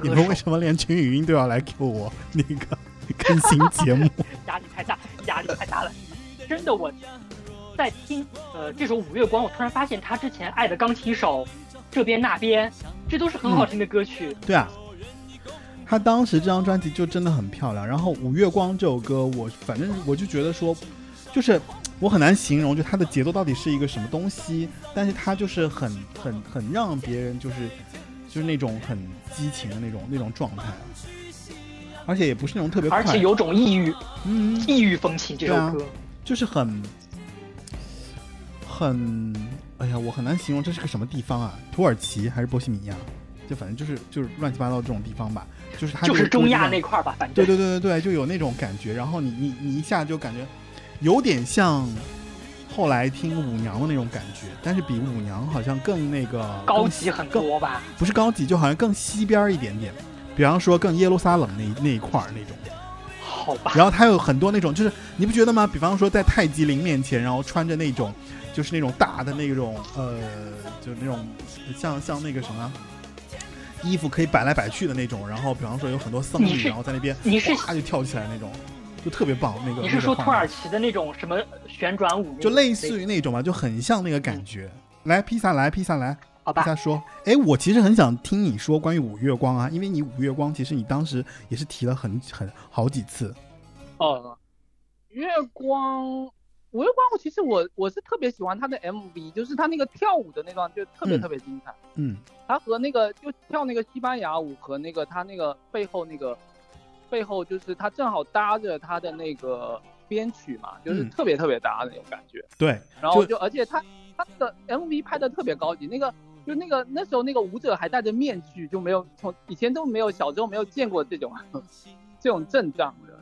你们为什么连群语音都要来 Q 我那个 [LAUGHS] 更新节目？[LAUGHS] 压力太大，压力太大了。真的，我在听呃这首《五月光》，我突然发现他之前《爱的钢琴手》这边那边，这都是很好听的歌曲。对啊，他当时这张专辑就真的很漂亮。然后《五月光》这首歌，我反正我就觉得说，就是我很难形容，就它的节奏到底是一个什么东西，但是它就是很很很让别人就是就是那种很激情的那种那种状态，而且也不是那种特别快，而且有种异域嗯，异域风情。这首对啊歌，就是很很，哎呀，我很难形容这是个什么地方啊？土耳其还是波西米亚？就反正就是就是乱七八糟这种地方吧，就是它就是中亚那。那块儿吧，反正对对对对对，就有那种感觉。然后你你你一下就感觉有点像后来听舞娘的那种感觉，但是比舞娘好像更那个更高级很多吧。不是高级，就好像更西边儿一点点。比方说更耶路撒冷那那一块儿那种。好吧，然后他有很多那种，就是你不觉得吗？比方说在泰姬陵面前，然后穿着那种，就是那种大的那种，呃，就那种像像那个什么。衣服可以摆来摆去的那种，然后比方说有很多僧侣，然后在那边你是哗就跳起来那种，就特别棒。那个你是说土耳其的那种什么旋转舞？就类似于那种吧，就很像那个感觉。来，披萨来，披萨来，好吧披萨，说，哎，我其实很想听你说关于五月光啊，因为你五月光其实你当时也是提了很很好几次。哦，月光，五月光，我其实我我是特别喜欢他的 MV，就是他那个跳舞的那段就特别嗯特别精彩。嗯他和那个就跳那个西班牙舞和那个他那个背后那个背后就是他正好搭着他的那个编曲嘛，就是嗯特别特别搭的那种感觉。对，然后就就而且他他的 MV 拍的特别高级，那个就那个那时候那个舞者还戴着面具，就没有从以前都没有小时候没有见过这种这种阵仗的。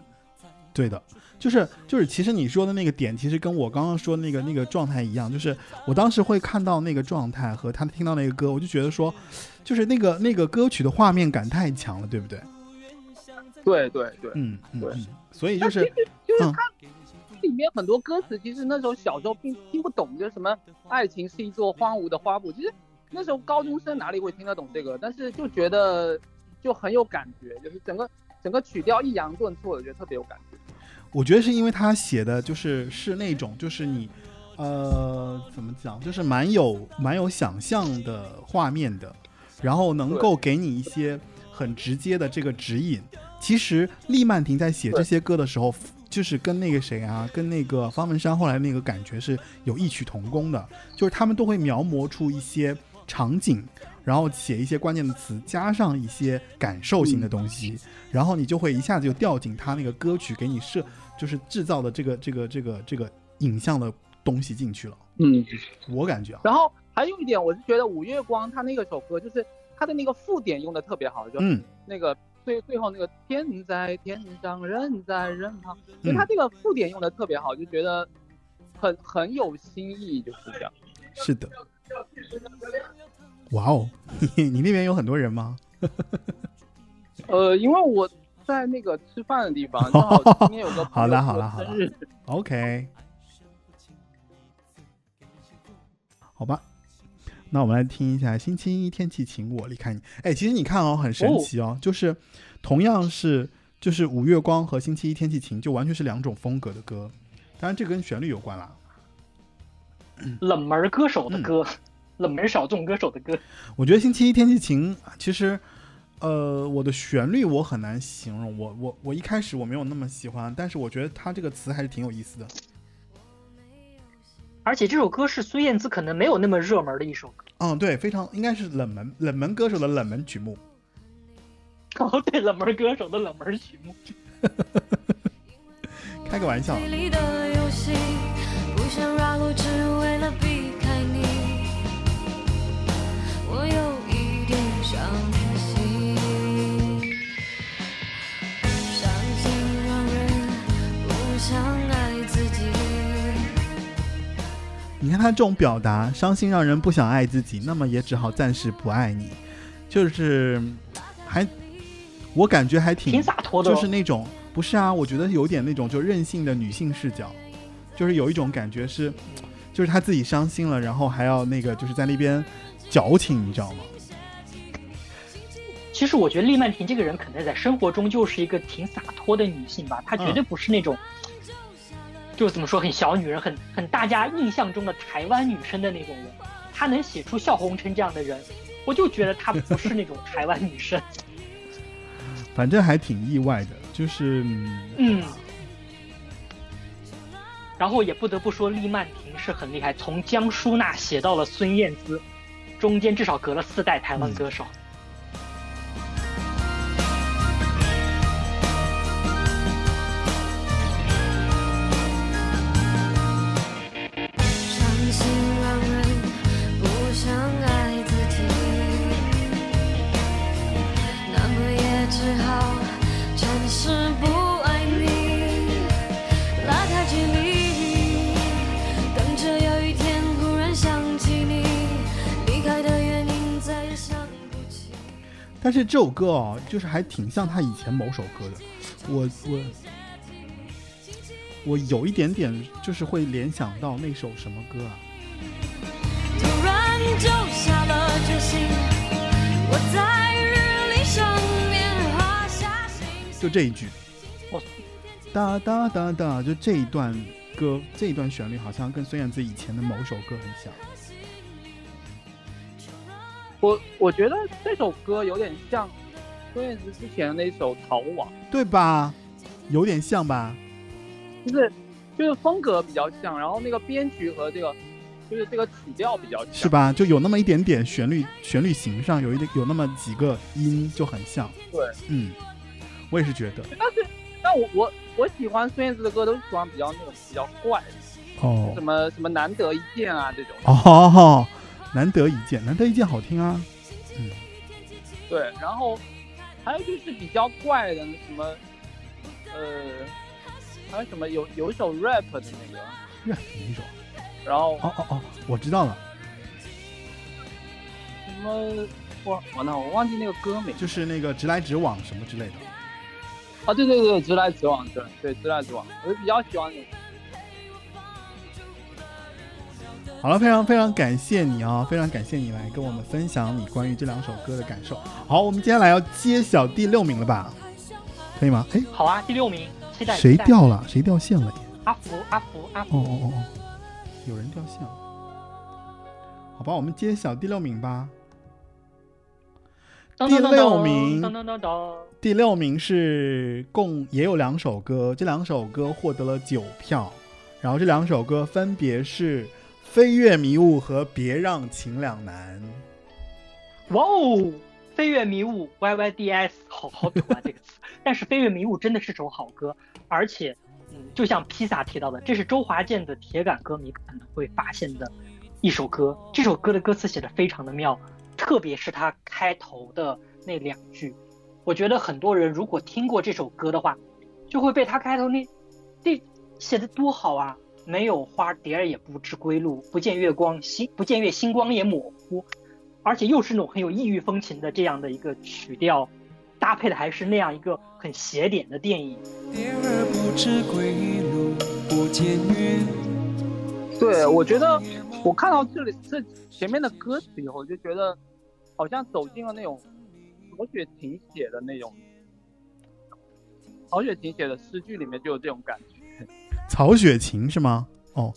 对的，就是就是，其实你说的那个点，其实跟我刚刚说的那个那个状态一样，就是我当时会看到那个状态和他听到那个歌，我就觉得说，就是那个那个歌曲的画面感太强了，对不对？对对对，嗯嗯对嗯，所以就是嗯就是他里面很多歌词，其实那时候小时候并听不懂，就是什么爱情是一座荒芜的花圃，其实那时候高中生哪里会听得懂这个？但是就觉得就很有感觉，就是整个整个曲调抑扬顿挫，我觉得特别有感觉。我觉得是因为他写的就是是那种就是你，呃，怎么讲，就是蛮有蛮有想象的画面的，然后能够给你一些很直接的这个指引。其实厉曼婷在写这些歌的时候，就是跟那个谁啊，跟那个方文山后来那个感觉是有异曲同工的，就是他们都会描摹出一些场景。然后写一些关键的词，加上一些感受性的东西，然后你就会一下子就掉进他那个歌曲给你设，就是制造的这个这个这个这个影像的东西进去了。嗯，我感觉啊，然后还有一点，我是觉得五月光他那个首歌，就是他的那个附点用的特别好，就嗯，那个最最后那个天在天上，人在人旁，就嗯他这个附点用的特别好，就觉得很很有新意，就是这样。是的。哇哦，你 [LAUGHS] 你那边有很多人吗？[LAUGHS] 呃，因为我在那个吃饭的地方，[LAUGHS] 正好今天有个好了朋友过好了好了生日，OK，好吧，那我们来听一下《星期一天气晴我离开你》。哎，其实你看哦，很神奇哦，就是同样是就是五月光和星期一天气晴，就完全是两种风格的歌。当然，这跟旋律有关啦。[COUGHS] 冷门歌手的歌，嗯冷门小众歌手的歌。我觉得星期一天气晴，其实，呃，我的旋律我很难形容。我我我一开始我没有那么喜欢，但是我觉得它这个词还是挺有意思的。而且这首歌是孙燕姿可能没有那么热门的一首歌。嗯，对，非常应该是冷门冷门歌手的冷门曲目。哦，对，冷门歌手的冷门曲目。[LAUGHS] 开个玩笑，美丽的游戏，不想绕路，只为了避开你。我有一点伤你看他这种表达，伤心让人不想爱自己，那么也只好暂时不爱你，就是还我感觉还挺挺洒脱的哦。就是那种不是啊，我觉得有点那种就任性的女性视角，就是有一种感觉是，就是他自己伤心了，然后还要那个就是在那边矫情，你知道吗？其实我觉得厉曼婷这个人可能在生活中就是一个挺洒脱的女性吧，她绝对不是那种，就是怎么说很小女人，很很大家印象中的台湾女生的那种人。她能写出笑红尘这样的人，我就觉得她不是那种台湾女生。[LAUGHS] 反正还挺意外的，就是嗯嗯，然后也不得不说，厉曼婷是很厉害，从江淑娜写到了孙燕姿，中间至少隔了四代台湾歌手。伤但是这首歌哦，就是还挺像他以前某首歌的，我我我有一点点就是会联想到那首什么歌啊？突然就下了决心，我在日历上面画下星星。就这一句我，哒哒哒哒，就这一段歌，这一段旋律好像跟孙燕姿以前的某首歌很像。我我觉得这首歌有点像孙燕姿之前的那首《逃亡》，对吧？有点像吧？就是就是风格比较像，然后那个编曲和这个就是这个曲调比较像，是？吧？就有那么一点点旋律，旋律型上有一点有那么几个音就很像。对，嗯，我也是觉得。但是但我我我喜欢孙燕姿的歌都是喜欢比较那种比较怪的，哦什么什么难得一见啊这种。哦，难得一见，难得一见好听啊。嗯对，然后还有就是比较怪的什么，呃，还有什么有有一首 rap 的那个，rap 哪一首？然后哦哦哦，我知道了，什么我我那我忘记那个歌名，就是那个直来直往什么之类的。啊对对对，直来直往，对对直来直往，我就比较喜欢那种。好了，非常非常感谢你啊，非常感谢你来跟我们分享你关于这两首歌的感受。好，我们接下来要揭晓第六名了吧？可以吗？哎，好啊，第六名，期待谁掉了？谁掉线了？阿福，阿福，阿哦福。哦哦哦哦，有人掉线了。好吧，我们揭晓第六名吧。第六名。第六名是共也有两首歌，这两首歌获得了九票，然后这两首歌分别是《飞跃迷雾》和《别让情两难》。哇哦，飞跃迷雾 YYDS，好好读啊这个词。[LAUGHS] 但是飞跃迷雾真的是首好歌，而且，嗯，就像披萨提到的，这是周华健的铁杆歌迷可能会发现的一首歌。这首歌的歌词写的非常的妙，特别是他开头的那两句，我我觉得很多人如果听过这首歌的话，就会被他开头那那写的多好啊！没有花蝶儿也不知归路，不见月光星不见月星光也模糊，而且又是那种很有异域风情的这样的一个曲调，搭配的还是那样一个很邪点的电影。蝶儿不知归路，不见月。对，我觉得我看到这里这前面的歌词以后，我就觉得好像走进了那种曹雪芹写的那种，曹雪芹写的诗句里面就有这种感觉。曹雪芹是吗？哦，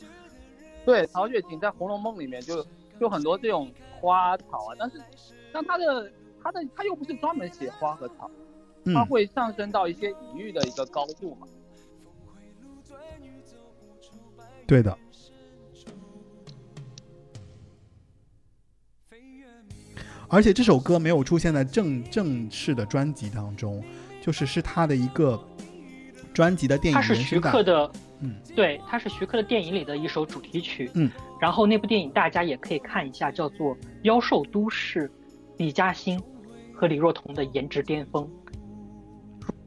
对，曹雪芹在《红楼梦》里面就就很多这种花草啊，但是但他的他的他又不是专门写花和草，嗯他会上升到一些隐喻的一个高度嘛。对的。而且这首歌没有出现在正正式的专辑当中，就是是他的一个专辑的电影它是徐。克的，嗯，对，它是徐克的电影里的一首主题曲。嗯，然后那部电影大家也可以看一下，叫做《妖兽都市》，李嘉欣和李若彤的颜值巅峰。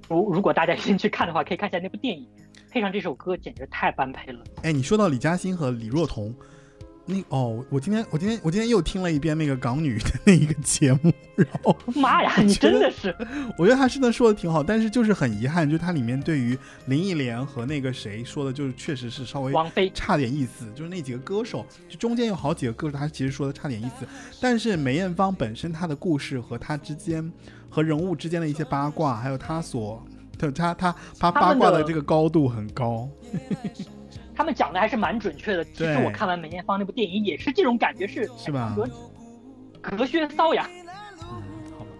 如如果大家先去看的话，可以看一下那部电影，配上这首歌，简直太般配了。哎，你说到李嘉欣和李若彤，那哦，我今天我今天我今天又听了一遍那个港女的那一个节目，然后 [LAUGHS] 妈呀，你真的是，我觉得他真的说的挺好，但是就是很遗憾，就是它里面对于林忆莲和那个谁说的，就是确实是稍微王菲差点意思，就是那几个歌手，就中间有好几个歌手，他其实说的差点意思。但是梅艳芳本身她的故事和她之间和人物之间的一些八卦，还有她所的她她她八卦的这个高度很高。[LAUGHS] 他们讲的还是蛮准确的。其实我看完梅艳芳那部电影也是这种感觉，是是吧隔隔靴搔痒。嗯，好吧。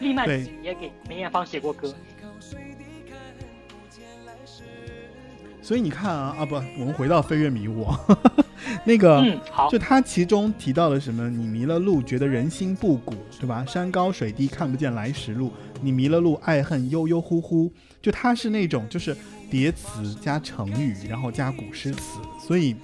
厉曼对婷也给梅艳芳写过歌。所以你看啊啊不，我们回到飞跃迷雾啊，[LAUGHS] 那个。嗯，好就，他其中提到了什么？你迷了路，觉得人心不古，对吧？山高水低，看不见来时路。你迷了路，爱恨悠悠忽忽。就他是那种就是叠词加成语，然后加古诗词，所以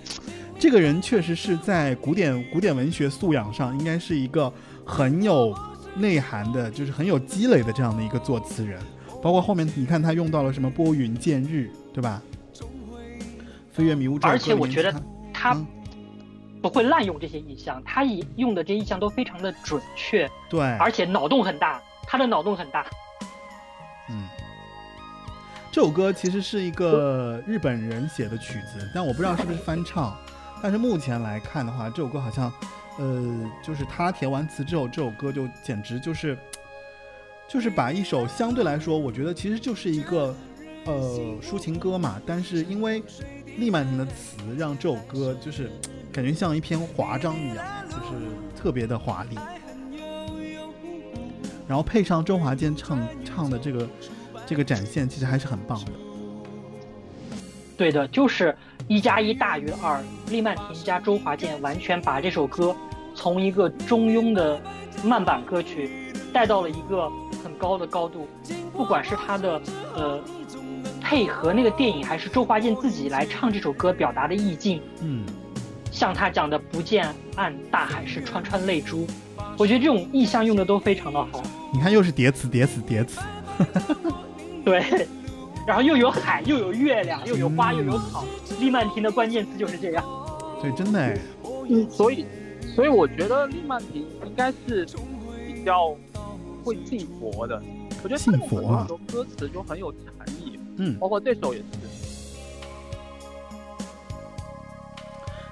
这个人确实是在古典古典文学素养上，应该是一个很有内涵的，就是很有积累的这样的一个作词人。包括后面你看他用到了什么拨云见日，对吧？飞跃迷雾而且我觉得他嗯不会滥用这些意象，他以用的这些意象都非常的准确，对，而且脑洞很大。他的脑洞很大，嗯，这首歌其实是一个日本人写的曲子，但我不知道是不是翻唱。但是目前来看的话，这首歌好像，呃，就是他填完词之后，这首歌就简直就是，就是把一首相对来说，我觉得其实就是一个，呃，抒情歌嘛。但是因为厉曼婷的词，让这首歌就是感觉像一篇华章一样，就是特别的华丽。然后配上周华健唱唱的这个这个展现，其实还是很棒的。对的，就是一加一大于二。厉曼婷加周华健完全把这首歌从一个中庸的慢板歌曲带到了一个很高的高度。不管是他的呃配合那个电影，还是周华健自己来唱这首歌表达的意境，嗯，像他讲的“不见岸，大海是串串泪珠”，我觉得这种意象用的都非常的好。你看又是叠词叠词叠词，[LAUGHS] 对，然后又有海，又有月亮，又有花，又有草。利曼婷的关键词就是这样。对，真的哎，嗯，所以，所以我觉得利曼婷应该是比较会信佛的。我觉得信佛啊很多歌词就很有禅意，嗯，包括这首也是。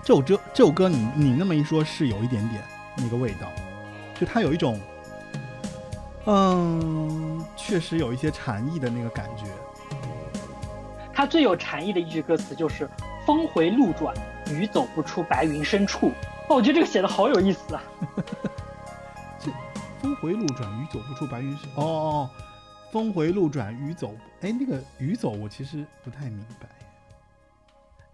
这首歌这首歌你你那么一说，是有一点点那个味道，就它有一种，嗯，确实有一些禅意的那个感觉。他最有禅意的一句歌词就是“峰回路转，雨走不出白云深处”。哦，我觉得这个写的好有意思啊。[LAUGHS] 这峰回路转，雨走不出白云深。哦哦哦，峰回路转，雨走。哎，那个雨走我其实不太明白。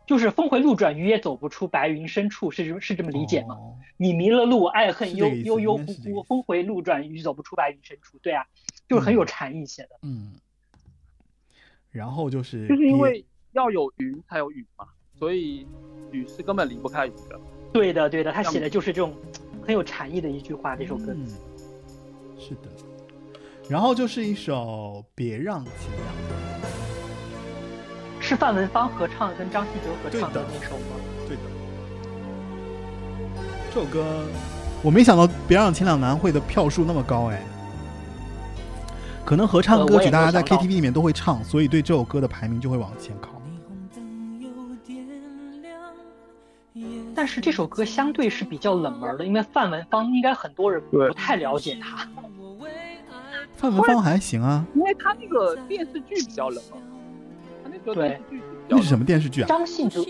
就是峰回路转，鱼也走不出白云深处，是这是这么理解吗？哦你迷了路，爱恨悠悠悠忽忽，峰回路转，鱼走不出白云深处。对啊，就是很有禅意写的。嗯，然后就是就是因为要有云才有雨嘛，所以雨是根本离不开雨的。对的，对的，他写的就是这种很有禅意的一句话。这首歌词。嗯，是的。然后就是一首《别让是范文芳合唱跟张信哲合唱的那首吗？》。对的，这首歌我没想到《别让前两难》会的票数那么高哎。可能合唱歌曲大家在 KTV 里面都会唱，所以对这首歌的排名就会往前靠。但是这首歌相对是比较冷门的，因为范文芳应该很多人不太了解她。范文芳还行啊，因为他那个电视剧比较冷嘛，对电视剧那是什么电视剧啊？张信哲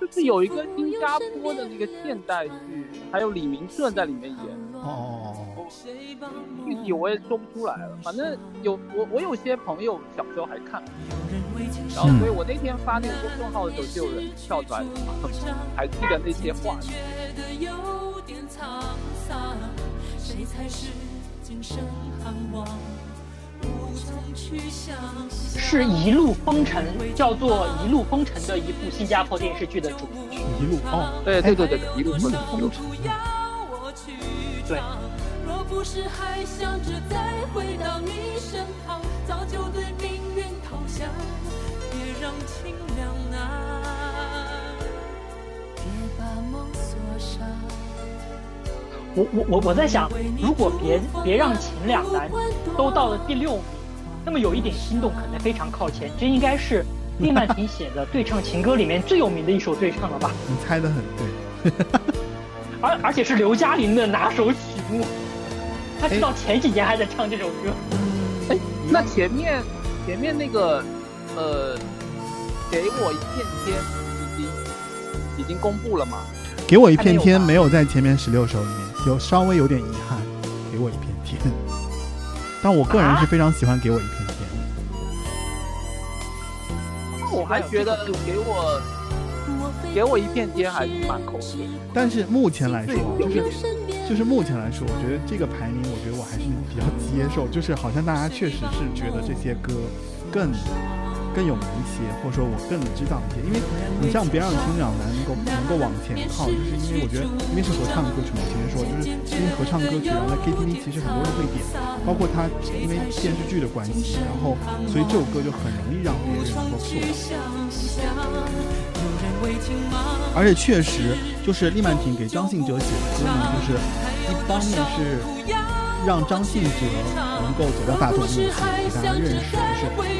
就是有一个新加坡的那个现代剧，还有李明顺在里面演。哦具体我也说不出来了，反正有我我有些朋友小时候还看，然后嗯所以我那天发那个公众号的时候，就有人跳出来，还记得那些话。觉得有点沧桑，谁才是今生盼望？无从去想。是一路风尘，叫做《一路风尘》的一部新加坡电视剧的主题曲。一路哦，对对对对对，一路风风一路尘要我去对闯，若不是还想着再回到你身旁，早就对命运投降。别让情两难，别把梦锁上。我我我我在想，如果别别让情两难都到了第六名，那么有一点心动可能非常靠前，这应该是叶曼婷写的对唱情歌里面最有名的一首对唱了吧？你猜的很对。[LAUGHS] 而而且是刘嘉玲的拿手曲目，她知道前几年还在唱这首歌。哎，那前面前面那个呃，给我一片天已经已经公布了吗？给我一片天没有在前面十六首里面，有稍微有点遗憾。给我一片天，但我个人啊是非常喜欢给我一片天。我还觉得给我给我一片天还是蛮口水的。但是目前来说，就是就是目前来说，我觉得这个排名，我觉得我还是比较接受。就是好像大家确实是觉得这些歌更更有名一些，或者说我更知道一些。因为你像《别让情两难》能够能够往前靠，就是因为我觉得因为是合唱歌曲嘛，我前面说就是因为合唱歌曲，然后在 KTV 其实很多人会点，包括他因为电视剧的关系，然后所以这首歌就很容易让别人能够触到。而且确实，就是利曼婷给张信哲写的歌呢，就是一方面是让张信哲能够走到大众面前，给大家认识，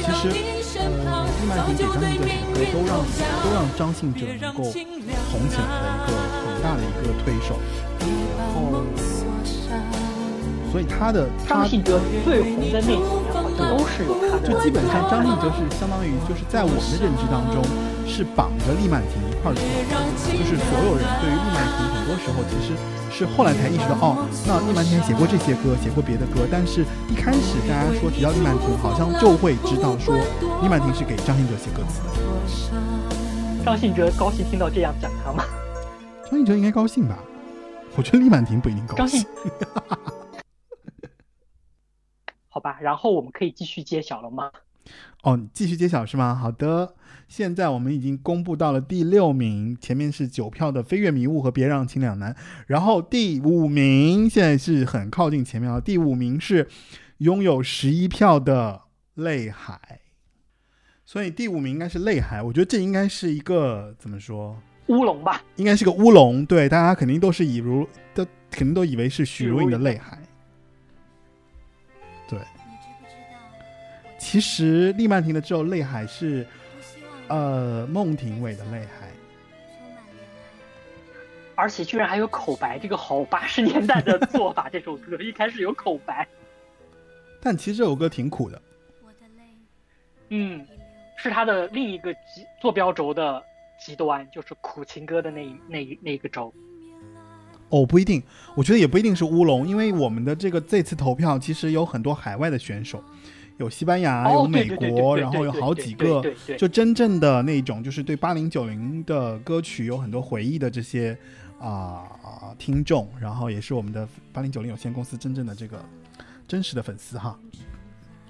就是其实呃，利曼婷给张信哲写的歌都让都让张信哲能够红起来的一个很大的一个推手。哦，所以他的他张信哲最红的那几年好像都是有他的，就基本上张信哲是相当于就是在我们的认知当中是绑着利曼婷一块儿走的，就是所有人对于利曼婷很多时候其实是后来才意识到哦，那利曼婷写过这些歌，写过别的歌，但是一开始大家说提到利曼婷，好像就会知道说利曼婷是给张信哲写歌词的。张信哲高兴听到这样讲他吗？张信哲应该高兴吧？我觉得利曼婷不一定高兴。[LAUGHS] 好吧，然后我们可以继续揭晓了吗？哦，继续揭晓是吗？好的，现在我们已经公布到了第六名，前面是九票的《飞跃迷雾》和《别让情两难》，然后第五名现在是很靠近前面了，第五名是拥有十一票的《泪海》，所以第五名应该是《泪海》，我觉得这应该是一个怎么说？乌龙吧，应该是个乌龙，对，大家肯定都是以如都肯定都以为是许茹芸的《泪海》，对。其实利曼婷的这首《泪海》是，呃，孟庭苇的《泪海》。而且居然还有口白，这个好八十年代的做法。这首歌一开始有口白，但其实这首歌挺苦的。嗯，是他的另一个极坐标轴的极端，就是苦情歌的那一那一那一个轴。哦，不一定，我觉得也不一定是乌龙，因为我们的这个这次投票其实有很多海外的选手，有西班牙，有美国，然后有好几个，就真正的那种，就是对八零九零的歌曲有很多回忆的这些啊、听众，然后也是我们的八零九零有限公司真正的这个真实的粉丝哈，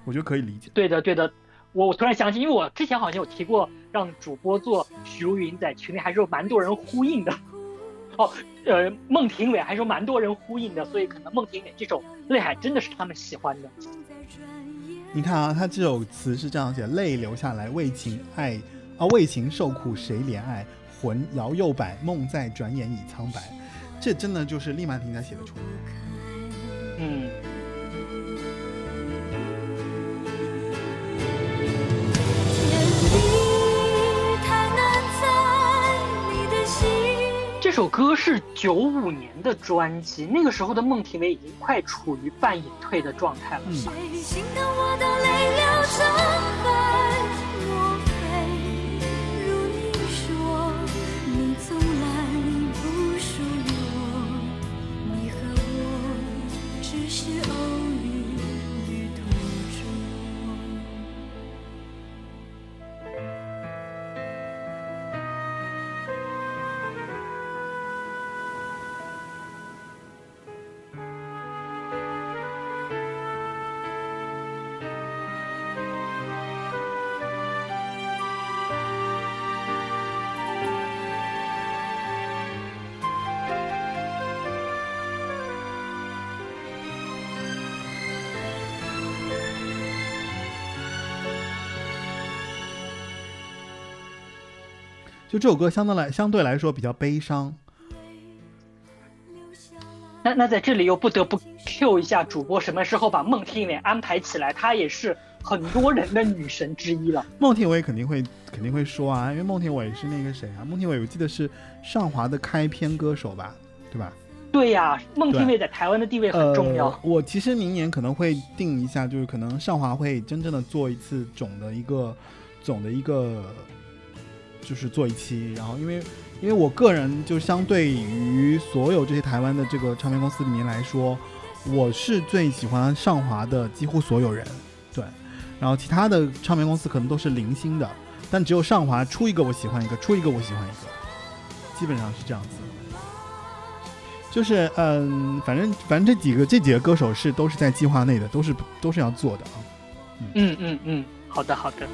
我觉得可以理解。对的对的。我我突然想起，因为我之前好像有提过让主播做许茹芸，在群里还是有蛮多人呼应的。哦，呃，孟庭苇还是有蛮多人呼应的，所以可能孟庭苇这首《泪海》真的是他们喜欢的。你看啊，他这首词是这样写：泪流下来，为情爱啊，为情受苦谁怜爱？魂摇又摆，梦在转眼已苍白。这真的就是厉曼婷才写的出来。嗯，这首歌是九五年的专辑，那个时候的孟庭苇已经快处于半隐退的状态了。嗯就这首歌相对来相对来说比较悲伤。那那在这里又不得不 Q 一下主播，什么时候把孟庭苇安排起来？她也是很多人的女神之一了。[LAUGHS] 孟庭苇肯定会肯定会说啊，因为孟庭苇是那个谁啊？孟庭苇我记得是上华的开篇歌手吧，对吧？对呀，孟庭苇在台湾的地位很重要。呃、我其实明年可能会定一下，就是可能上华会真正的做一次总的一个总的一个。就是做一期，然后因为因为我个人就相对于所有这些台湾的这个唱片公司里面来说，我是最喜欢上华的几乎所有人，对，然后其他的唱片公司可能都是零星的，但只有上华出一个我喜欢一个，出一个我喜欢一个，基本上是这样子。就是嗯，反正反正这几个这几个歌手是都是在计划内的，都是都是要做的啊。嗯嗯嗯，好的好的。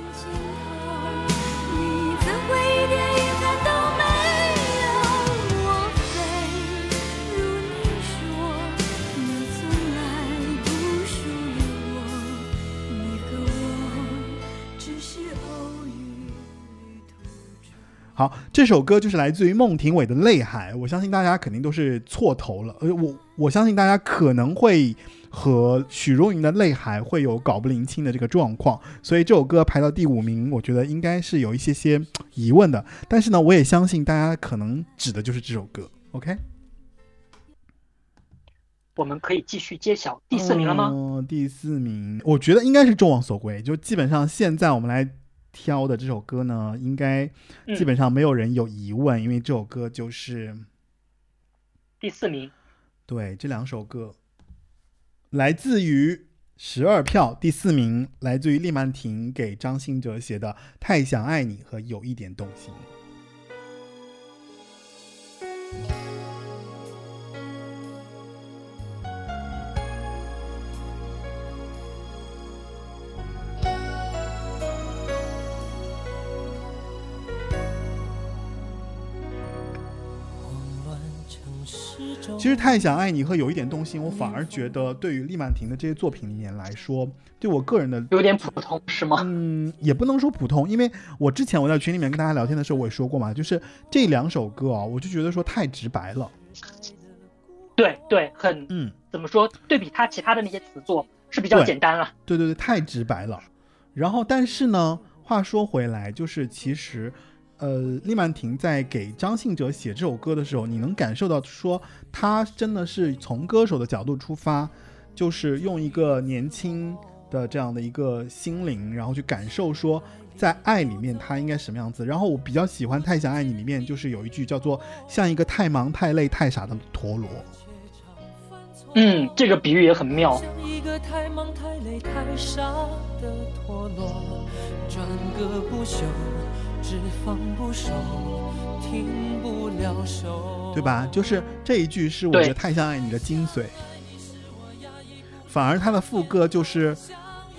好，这首歌就是来自于孟庭苇的《泪海》，我相信大家肯定都是错头了。呃，我我相信大家可能会和许茹芸的《泪海》会有搞不灵清的这个状况，所以这首歌排到第五名，我觉得应该是有一些些疑问的。但是呢，我也相信大家可能指的就是这首歌。OK，我们可以继续揭晓第四名了吗？嗯、第四名，我觉得应该是众望所归。就基本上现在我们来。挑的这首歌呢，应该基本上没有人有疑问，因为这首歌就是第四名。对，这两首歌来自于十二票，第四名来自于厉曼婷给张信哲写的《太想爱你》和《有一点动心》。其实太想爱你和有一点动心，我反而觉得对于厉曼婷的这些作品里面来说，对我个人的有点普通，是吗？嗯，也不能说普通，因为我之前我在群里面跟大家聊天的时候，我也说过嘛，就是这两首歌啊，我就觉得说太直白了。对对，很嗯，怎么说？对比他其他的那些词作是比较简单了。对对对，太直白了。然后，但是呢，话说回来，就是其实。呃，厉曼婷在给张信哲写这首歌的时候，你能感受到说他真的是从歌手的角度出发，就是用一个年轻的这样的一个心灵，然后去感受说在爱里面他应该什么样子。然后我比较喜欢《太想爱你》里面就是有一句叫做“像一个太忙太累太傻的陀螺”。嗯，这个比喻也很妙。像一个太忙太累太傻的陀螺，转个不休。只放不收，停不了手，对吧？就是这一句是我觉得太像爱你的精髓，反而他的副歌就是，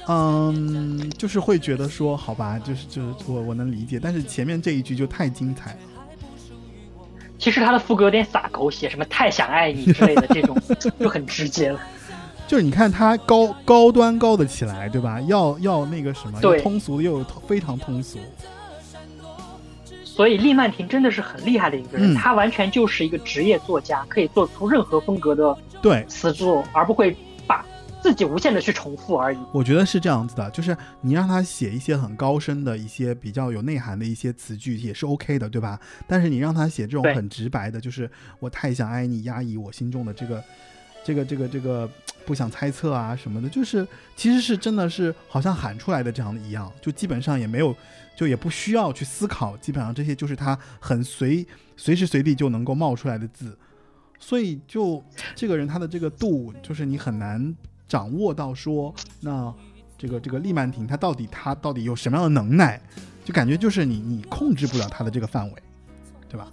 嗯，就是会觉得说，好吧，就是就是我我能理解，但是前面这一句就太精彩了。其实他的副歌有点洒狗血，什么太想爱你之类的这种，[LAUGHS] 就很直接了。就是你看他高高端高的起来，对吧？要要那个什么，对又通俗又非常通俗。所以厉曼婷真的是很厉害的一个人，嗯她完全就是一个职业作家，可以做出任何风格的对，词作，而不会把自己无限的去重复而已。我觉得是这样子的，就是你让他写一些很高深的一些比较有内涵的一些词句也是 OK 的，对吧？但是你让他写这种很直白的，就是我太想爱你，压抑我心中的这个、这个、这个、这个不想猜测啊什么的，就是其实是真的是好像喊出来的这样的一样，就基本上也没有，就也不需要去思考，基本上这些就是他很随随时随地就能够冒出来的字，所以就这个人他的这个度，就是你很难掌握到说，那这个这个利曼婷他到底他到底有什么样的能耐，就感觉就是你你控制不了他的这个范围，对吧？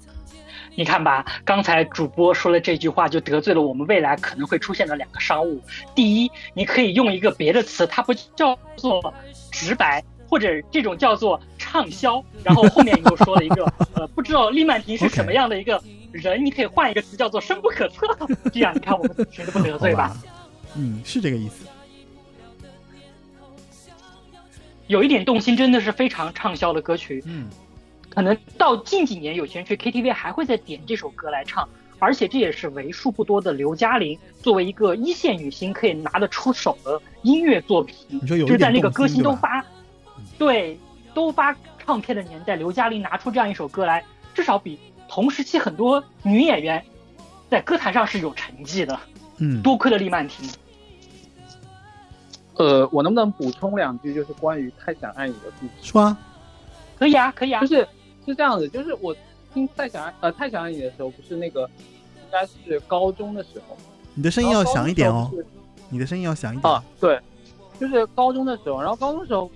你看吧，刚才主播说了这句话，就得罪了我们未来可能会出现的两个商务。第一，你可以用一个别的词，它不叫做直白，或者这种叫做畅销。然后后面你又说了一个，[LAUGHS] 呃，不知道利曼婷是什么样的一个人，你可以换一个词叫做深不可测。这样你看我们谁都不得罪吧？吧？嗯，是这个意思。有一点动心真的是非常畅销的歌曲，嗯，可能到近几年有些人去 KTV 还会再点这首歌来唱，而且这也是为数不多的刘嘉玲作为一个一线女星可以拿得出手的音乐作品。你说有就是在那个歌？星都发，对，都发唱片的年代，刘嘉玲拿出这样一首歌来，至少比同时期很多女演员在歌坛上是有成绩的。嗯，多亏了厉曼婷。呃，我能不能补充两句，就是关于《太想爱你》的故事？说啊，可以啊，可以啊就，是是这样子，就是我听《太想爱》呃《太想爱你》的时候，不是那个应该是高中的时候，你的声音要响一点哦你的声音要响一点。啊，对，就是高中的时候，然后高中的时候，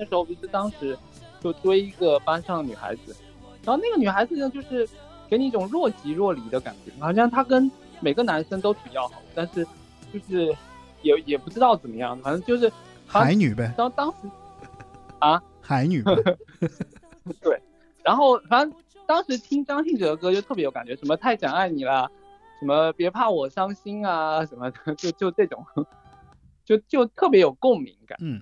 那时候不是当时就追一个班上的女孩子，然后那个女孩子呢，就是给你一种若即若离的感觉，好像她跟每个男生都挺要好，但是就是也也不知道怎么样，反正就是海女呗，然后当时 [LAUGHS] 啊海女 [LAUGHS] 对。然后反正当时听张信哲的歌就特别有感觉，什么太想爱你啦，什么别怕我伤心啊，什么的，就就这种，就就特别有共鸣感。嗯，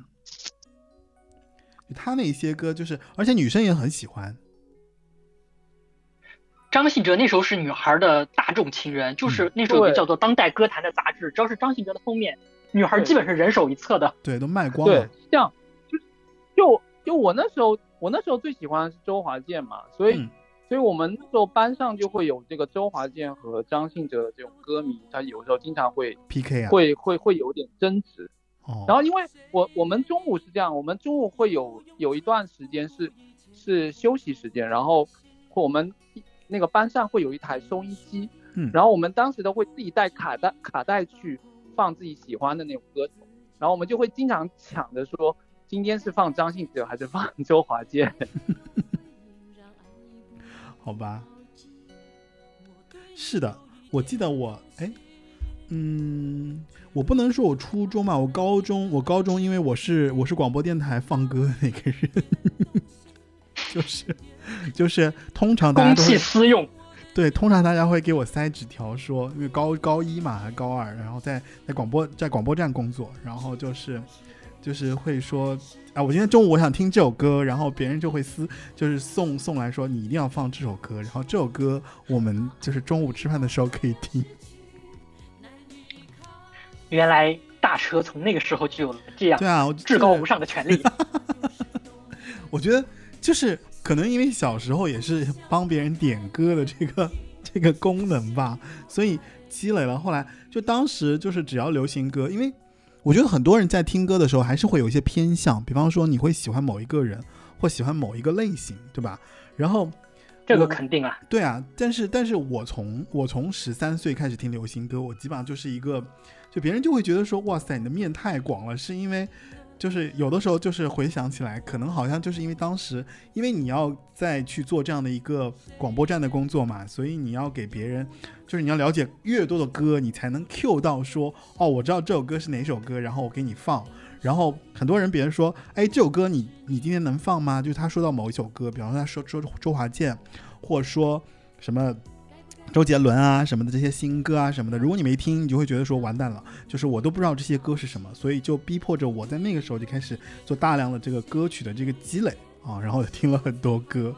他那些歌就是，而且女生也很喜欢。张信哲那时候是女孩的大众情人，就是那时候有个叫做《当代歌坛》的杂志，只要是张信哲的封面，女孩基本是人手一册的。对，都卖光对了。，这样就就就我那时候，我那时候最喜欢的是周华健嘛，所以、嗯所以我们那时候班上就会有这个周华健和张信哲的这种歌迷，他有时候经常会 PK 啊。会会会有点争执。哦。然后因为我我们中午是这样，我们中午会有有一段时间是是休息时间，然后我们那个班上会有一台收音机，嗯然后我们当时都会自己带卡带卡带去放自己喜欢的那种歌手，然后我们就会经常抢着说今天是放张信哲还是放周华健。[LAUGHS] 好吧。是的，我记得我哎，嗯，我不能说我初中吧，我高中，我高中因为我是我是广播电台放歌的那个人，[LAUGHS] 就是就是通常大家公器私用，对，通常大家会给我塞纸条说，因为高高一嘛还高二，然后在在广播在广播站工作，然后就是就是会说啊，我今天中午我想听这首歌，然后别人就会私就是送送来说你一定要放这首歌，然后这首歌我们就是中午吃饭的时候可以听。原来大车从那个时候就有了这样对啊，至高无上的权利。[LAUGHS] 我觉得就是可能因为小时候也是帮别人点歌的这个 [LAUGHS] 这个功能吧，所以积累了。后来就当时就是只要流行歌，因为我觉得很多人在听歌的时候还是会有一些偏向，比方说你会喜欢某一个人或喜欢某一个类型，对吧？然后这个肯定啊，对啊，但是但是我从我从十三岁开始听流行歌，我基本上就是一个，就别人就会觉得说，哇塞，你的面太广了，是因为就是有的时候就是回想起来，可能好像就是因为当时，因为你要再去做这样的一个广播站的工作嘛，所以你要给别人，就是你要了解越多的歌，你才能 Q 到说，哦，我知道这首歌是哪首歌，然后我给你放。然后很多人，别人说，哎，这首歌你你今天能放吗？就是他说到某一首歌，比方说他说周周华健，或者说什么周杰伦啊什么的这些新歌啊什么的，如果你没听，你就会觉得说完蛋了，就是我都不知道这些歌是什么，所以就逼迫着我在那个时候就开始做大量的这个歌曲的这个积累啊，然后听了很多歌，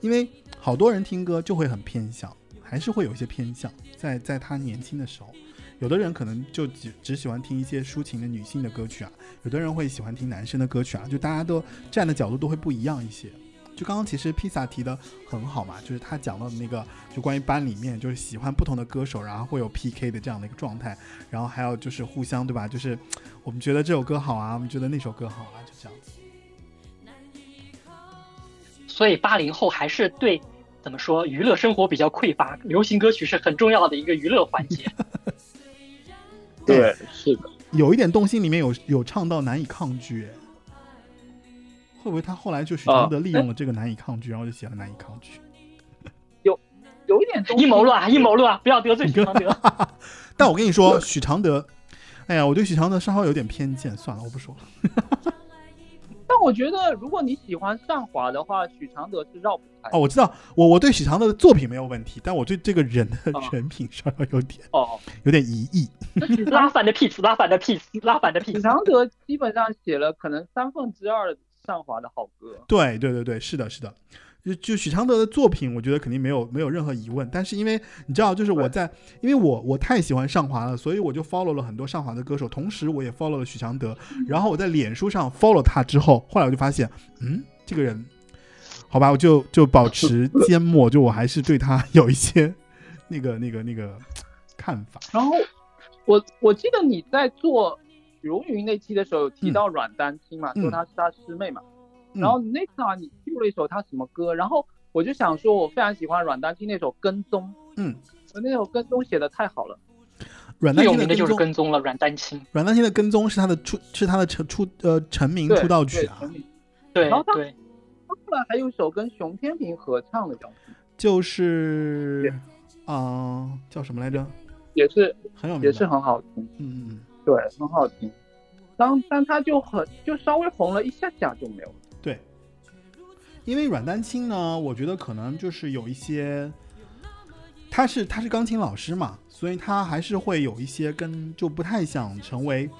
因为好多人听歌就会很偏向，还是会有一些偏向，在在他年轻的时候，有的人可能就只只喜欢听一些抒情的女性的歌曲啊，有的人会喜欢听男生的歌曲啊，就大家都站的角度都会不一样一些。就刚刚其实披萨提的很好嘛，就是他讲到的那个，就关于班里面就是喜欢不同的歌手，然后会有 PK 的这样的一个状态，然后还有就是互相对吧？就是我们觉得这首歌好啊，我们觉得那首歌好啊，就这样子。所以八零后还是对怎么说娱乐生活比较匮乏，流行歌曲是很重要的一个娱乐环节。[LAUGHS] [LAUGHS] 对，是的，有一点动心里面有有唱到难以抗拒，哎会不会他后来就许常德利用了这个难以抗拒，然后就写了难以抗拒？有有一点东西阴谋论啊，阴谋论啊，不要得罪许常德。[LAUGHS] 但我跟你说，许常德，哎呀，我对许常德稍稍有点偏见，算了，我不说了。[LAUGHS] 但我觉得，如果你喜欢上华的话，许常德是绕不开。哦，我知道，我我对许常德的作品没有问题，但我对这个人的哦人品稍稍有点哦，有点疑义。拉反的屁词，拉反的屁词，拉反的屁词。许常德基本上写了可能三分之二上华的好歌。对对对对，是的，是的。就就许常德的作品，我觉得肯定没有没有任何疑问。但是因为你知道，就是我在，因为我我太喜欢上华了，所以我就 follow 了很多上华的歌手，同时我也 follow 了许常德。[LAUGHS] 然后我在脸书上 follow 他之后，后来我就发现，嗯，这个人，好吧，我就就保持 [LAUGHS] 缄默，就我还是对他有一些那个那个那个看法。然后我我记得你在做如云那期的时候有提到阮丹青嘛，嗯。说她是她师妹嘛。嗯。然后那次啊，你 Q 了一首她什么歌，然后我就想说，我非常喜欢阮丹青那首《跟踪》，嗯，我那首《跟踪》写的太好了。阮丹最有名的就是跟踪，了阮丹青。阮丹青的跟踪是他的出是他的成出呃成名出道曲啊。对，对然后他，他后来还有一首跟熊天平合唱的叫什么，就是啊、叫什么来着？也是很有名，也是很好听，嗯，对，很好听。当但他就很就稍微红了一下下就没有了。对。因为阮丹青呢，我觉得可能就是有一些，他是他是钢琴老师嘛，所以他还是会有一些跟就不太想成为，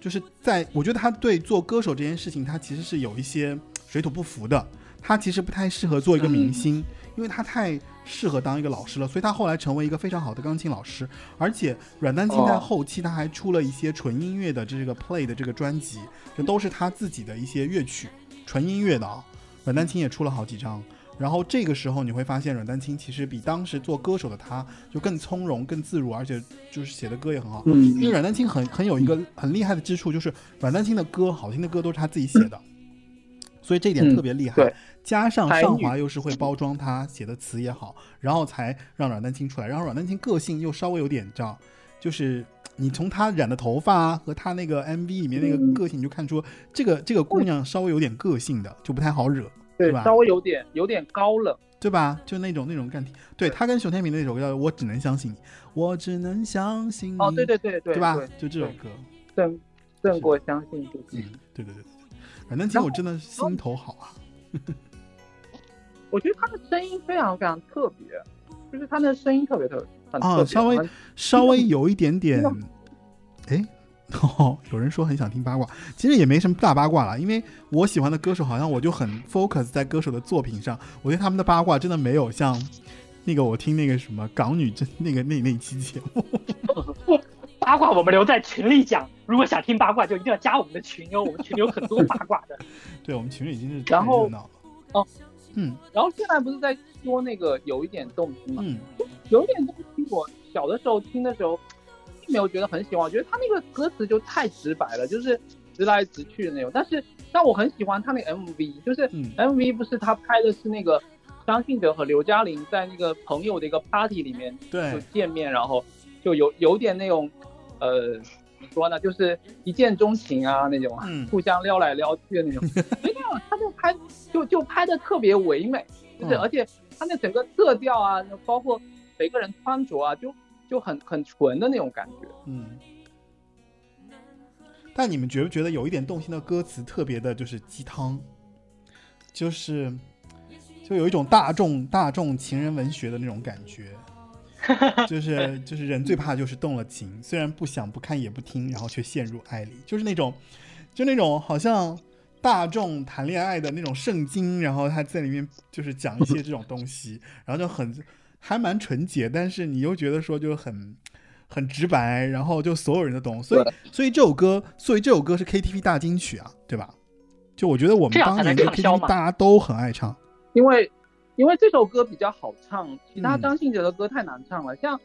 就是在我觉得他对做歌手这件事情，他其实是有一些水土不服的。他其实不太适合做一个明星，因为他太适合当一个老师了，所以他后来成为一个非常好的钢琴老师。而且阮丹青在哦后期他还出了一些纯音乐的这个 play 的这个专辑，这都是他自己的一些乐曲，纯音乐的啊。阮丹青也出了好几张。然后这个时候你会发现，阮丹青其实比当时做歌手的他就更从容、更自如，而且就是写的歌也很好。嗯因为阮丹青很很有一个很厉害的之处，就是阮丹青的歌好听的歌都是他自己写的，所以这一点嗯特别厉害。对加上才女上华又是会包装他写的词也好，然后才让阮丹青出来。然后阮丹青个性又稍微有点，这样，就是你从她染的头发啊和她那个 MV 里面那个嗯个性，你就看出这个这个姑娘稍微有点个性的，就不太好惹，对吧，稍微有点有点高冷。对吧？就那种那种干体。对对她跟熊天平那首歌叫《我只能相信你》，我只能相信你，哦，对对对对，对吧对？就这首歌。胜胜过相信自己。嗯，对对对对对，阮丹青我真的心头好啊。我觉得他的声音非常非常特别，就是他的声音特别特别很啊特别稍微稍微有一点点那，哎，哦，有人说很想听八卦，其实也没什么大八卦了，因为我喜欢的歌手好像我就很 focus 在歌手的作品上，我对他们的八卦真的没有像那个我听那个什么港女真那个那那期节目，[LAUGHS] 八卦我们留在群里讲，如果想听八卦就一定要加我们的群哦，我们群里有很多八卦的。对我们群里已经是太然后热闹。哦，嗯然后现在不是在说那个有一点动心嘛？嗯，有一点动心，我小的时候听的时候，并没有觉得很喜欢，我觉得他那个歌词就太直白了，就是直来直去的那种。但是，但我很喜欢他那个 MV，就是嗯 MV 不是他拍的是那个张信哲和刘嘉玲在那个朋友的一个 party 里面就对，见面，然后就有有点那种呃怎么说呢，就是一见钟情啊那种，嗯 [LAUGHS] 互相撩来撩去的那种。[LAUGHS] 没有，他就拍就就拍的特别唯美，就是、嗯而且他那整个色调啊，包括每个人穿着啊，就就很很纯的那种感觉。嗯。但你们觉不觉得有一点动心的歌词特别的，就是鸡汤，就是就有一种大众大众情人文学的那种感觉。[LAUGHS] 就是就是人最怕就是动了情，[LAUGHS] 虽然不想不看也不听，然后却陷入爱里，就是那种就那种好像大众谈恋爱的那种圣经，然后他在里面就是讲一些这种东西，[LAUGHS] 然后就很还蛮纯洁，但是你又觉得说就很很直白，然后就所有人都懂，所以所以这首歌，所以这首歌是 KTV 大金曲啊，对吧？就我觉得我们当年的能畅销 KTV 大家都很爱唱，因为因为这首歌比较好唱，其他嗯张信哲的歌太难唱了，像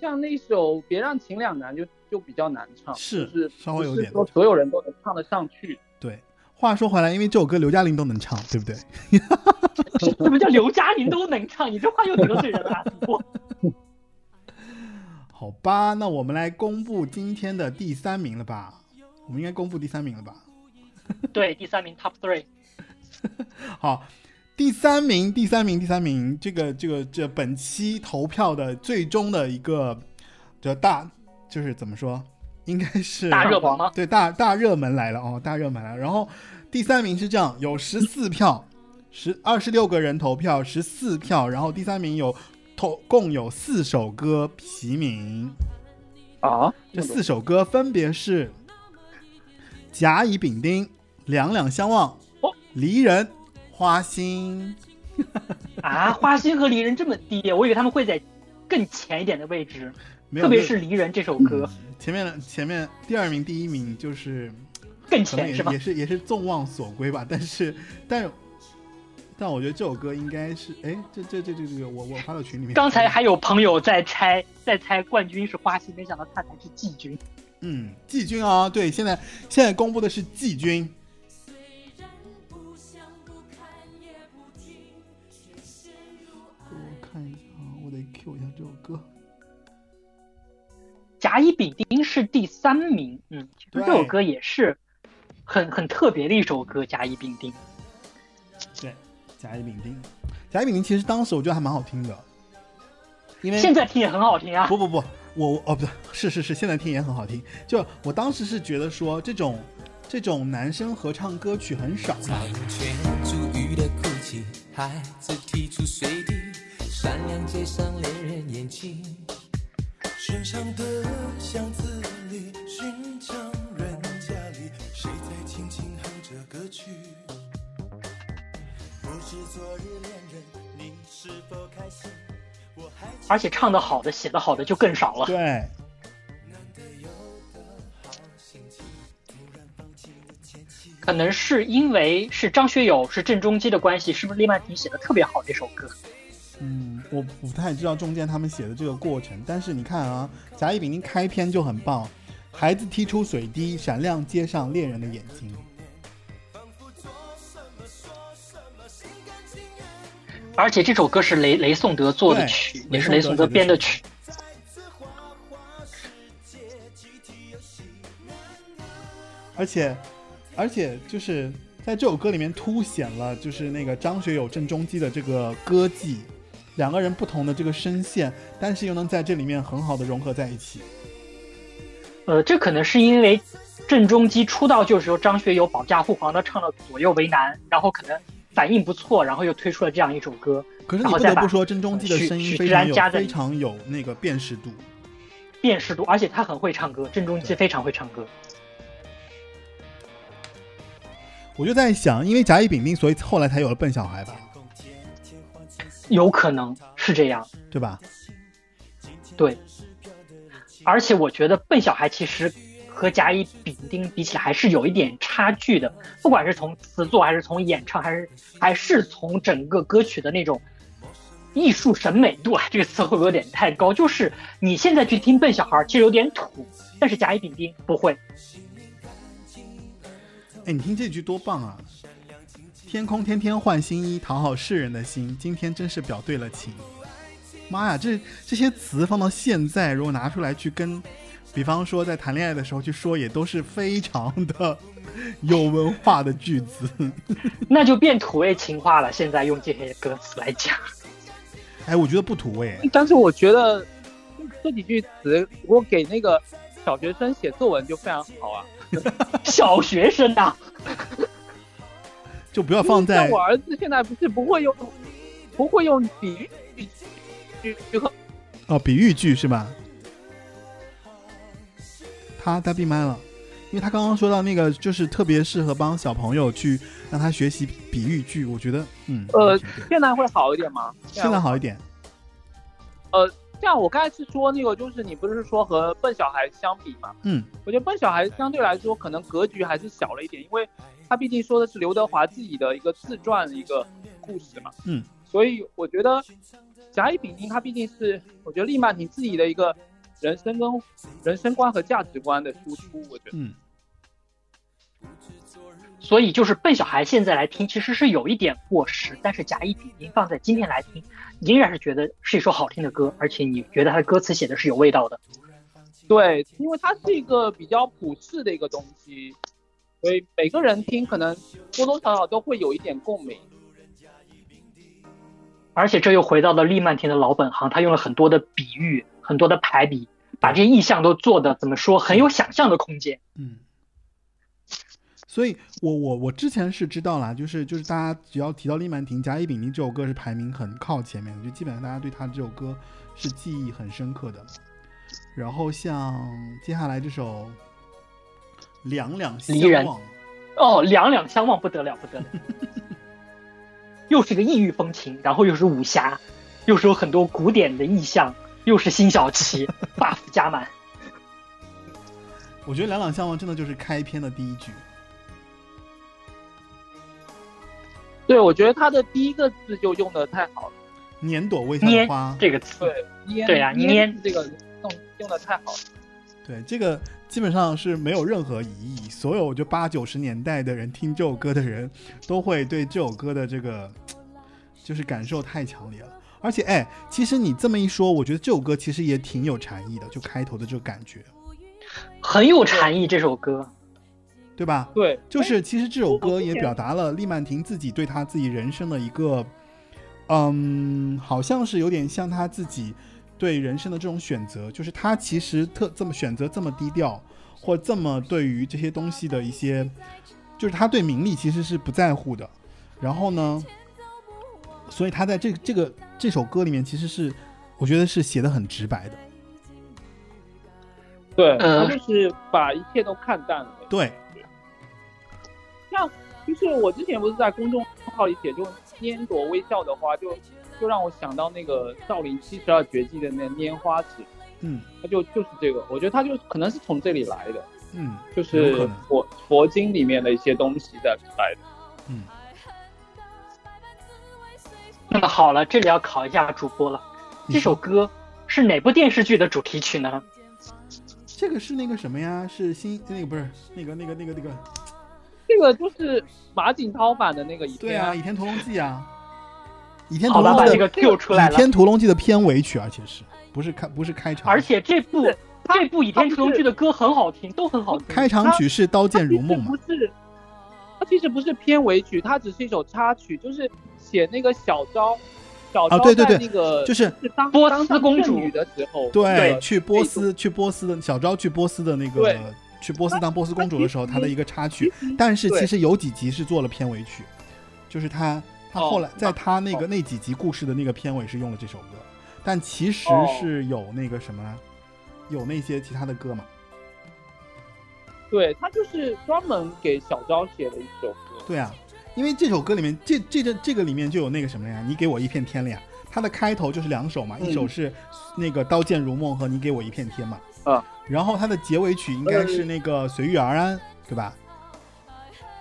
像那首《别让情两难》就就比较难唱，是就是稍微有点不是说所有人都能唱得上去。对。话说回来，因为这首歌刘嘉玲都能唱，对不对？[LAUGHS] 什么叫刘嘉玲都能唱？你这话又得罪人了。我 [LAUGHS] 好吧，那我们来公布今天的第三名了吧？我们应该公布第三名了吧？对第三名 Top Three，[LAUGHS] 好，第三名，第三名，第三名，这个这个这本期投票的最终的一个这大就是怎么说，应该是大热门吗？对，大大热门来了哦，大热门来了。然后第三名是这样，有十四票，十二十六个人投票，十四票。然后第三名有投共有四首歌提名，啊，这四首歌分别是《甲乙丙丁》《两两相望》哦离人》《花心》。啊，花心和离人这么低，我以为他们会在更前一点的位置，没，特别是离人这首歌前面前面第二名、第一名就是更前是吧也也？是也是众望所归吧，但是但但我觉得这首歌应该是，哎，这这这这这个我我发到群里面。刚才还有朋友在猜，在猜冠军是花心，没想到他才是季军。嗯季军啊，对，现在现在公布的是季军，甲乙丙丁是第三名，嗯，其实这首歌也是很很特别的一首歌，甲乙丙丁。对，甲乙丙丁，甲乙丙丁其实当时我觉得还蛮好听的，因为现在听也很好听啊。不不不，我我哦不对，是是是，现在听也很好听。就我当时是觉得说这种这种男生合唱歌曲很少，苍泉逐雨的哭泣，孩子踢出水滴，闪亮街上恋人眼睛。深长的巷子里，寻常人家里，谁在轻轻哼着歌曲？不知昨日恋人，你是否开心？我还而且唱的好的、写的好的就更少了。对，难得有的好心情，突然放弃了前妻。可能是因为是张学友是郑中基的关系，是不是李曼婷写的特别好这首歌？嗯，我不太知道中间他们写的这个过程，但是你看啊，甲乙丙丁开篇就很棒，孩子踢出水滴，闪亮街上恋人的眼睛。而且这首歌是雷雷颂德做的曲，也是雷颂德编的曲。而且，而且就是在这首歌里面凸显了就是那个张学友、郑中基的这个歌技，两个人不同的这个声线，但是又能在这里面很好的融合在一起。呃，这可能是因为郑中基出道就是由张学友保驾护航的唱了《左右为难》，然后可能反应不错，然后又推出了这样一首歌，可是你不得不说，郑中基的声音非常有非常有那个辨识度。辨识度，而且他很会唱歌，郑中基非常会唱歌。我就在想，因为甲乙丙丁，所以后来才有了笨小孩吧，有可能是这样，对吧？对。而且我觉得笨小孩其实和甲乙丙丁比起来还是有一点差距的，不管是从词作，还是从演唱，还是还是从整个歌曲的那种艺术审美度啊，这个词会不会有点太高？就是你现在去听笨小孩，其实有点土，但是甲乙丙丁不会。哎，你听这句多棒啊！天空天天换新衣，讨好世人的心，今天真是表对了情。妈呀，这这些词放到现在，如果拿出来去跟，比方说在谈恋爱的时候去说，也都是非常的有文化的句子。[LAUGHS] 那就变土味情话了。现在用这些歌词来讲，哎，我觉得不土味。但是我觉得这几句词，如果给那个小学生写作文就非常好啊。[LAUGHS] 小学生啊，就不要放在像我儿子现在不是不会用，不会用比喻句句和哦，比喻句是吧？他他闭麦了，因为他刚刚说到那个，就是特别适合帮小朋友去让他学习比喻句，我觉得，嗯，呃现在会好一点吗？现在好一点，呃，这样我刚才是说那个，就是你不是说和笨小孩相比嘛？嗯，我觉得笨小孩相对来说可能格局还是小了一点，因为他毕竟说的是刘德华自己的一个自传的一个故事嘛。嗯，所以我觉得甲乙丙丁他毕竟是我觉得利曼婷自己的一个人生跟人生观和价值观的输出，我觉得。嗯，所以就是笨小孩现在来听，其实是有一点过时，但是甲乙丙丁放在今天来听，仍然是觉得是一首好听的歌，而且你觉得它的歌词写的是有味道的。对，因为它是一个比较普世的一个东西，所以每个人听可能多多少少都会有一点共鸣。而且这又回到了利曼婷的老本行，他用了很多的比喻，很多的排比，把这些意象都做的怎么说很有想象的空间。嗯，所以我我我之前是知道啦，就是就是大家只要提到利曼婷，甲乙丙丁这首歌是排名很靠前面的，就基本上大家对他这首歌是记忆很深刻的。然后像接下来这首《两两相望》，哦，两两相望不得了，不得了，[LAUGHS] 又是个异域风情，然后又是武侠，又是有很多古典的意象，又是辛晓琪 [LAUGHS] buff 加满。我觉得《两两相望》真的就是开篇的第一句。对，我觉得他的第一个字就用的太好了。年朵微笑花，这个词，对，捏对啊捏捏这个用用的太好了。对，这个基本上是没有任何疑义。所有就八九十年代的人听这首歌的人，都会对这首歌的这个就是感受太强烈了。而且，哎，其实你这么一说，我觉得这首歌其实也挺有禅意的，就开头的这个感觉，很有禅意。这首歌，对吧？对，就是其实这首歌也表达了厉曼婷自己对她自己人生的一个，嗯，好像是有点像她自己对人生的这种选择，就是她其实特这么选择这么低调，或这么对于这些东西的一些，就是她对名利其实是不在乎的。然后呢，所以她在这这个这首歌里面其实是，我觉得是写的很直白的。对，呃他就是把一切都看淡了。对，像就是我之前不是在公众号里写，就拈朵微笑的花，就就让我想到那个少林七十二绝技的那拈花指，嗯它就就是这个，我觉得它就可能是从这里来的，嗯，就是佛佛经里面的一些东西在来的。嗯，那么好了，这里要考一下主播了，这首歌是哪部电视剧的主题曲呢？这个是那个什么呀？是新那个不是那个那个那个那个。这个就是马景涛版的那个倚天对啊，《倚天屠龙记》啊，《倚天屠，龙记》的这个 Q 出来《倚。天屠龙记》的片尾曲，而且是不是开不是开场？而且这部这部《倚天屠龙记》的歌很好听，都很好听。开场曲是《刀剑如梦》嘛它？其实不是，它其实不是片尾曲，它只是一首插曲，就是写那个小昭，小昭啊对对对在那个就是是波斯公主的时候，对，去波斯去波斯的小昭去波斯的那个对去波斯当波斯公主的时候，它她的一个插曲。但是其实有几集是做了片尾曲，就是他他哦后来在那他那个哦那几集故事的那个片尾是用了这首歌，但其实哦是有那个什么，有那些其他的歌嘛。对他就是专门给小昭写的一首歌。对啊，因为这首歌里面，这这个这个里面就有那个什么呀？你给我一片天了呀。它的开头就是两首嘛，嗯一首是那个《刀剑如梦》和《你给我一片天》嘛。啊。然后它的结尾曲应该是那个《随遇而安》，对吧？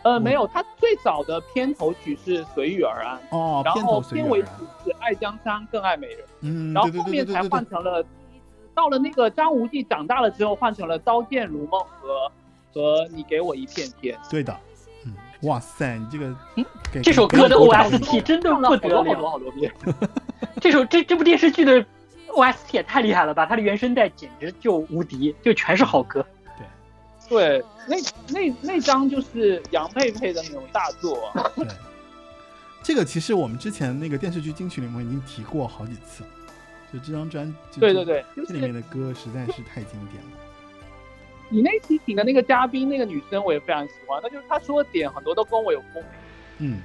呃，嗯没有，它最早的片头曲是《随遇而安》，哦，然片头随后片尾曲。是《爱江山更爱美人》，嗯，然后后面才。换成了，到了那个张无忌长大了之后，换成了《刀剑如梦》和和你给我一片天。对的。嗯，哇塞，你这个嗯这首歌的 OST 真的不得好多好多，好多遍。这首这这部电视剧的 OST 也太厉害了吧！它的原声带简直就无敌，就全是好歌。对，对那那那张就是杨佩佩的那种大作啊。对，这个其实我们之前那个电视剧金曲里面已经提过好几次，就这张专，辑对对，对，就是这里面的歌实在是太经典了。你那期请的那个嘉宾，那个女生我也非常喜欢，那就是她说的点很多都跟我有共鸣。嗯，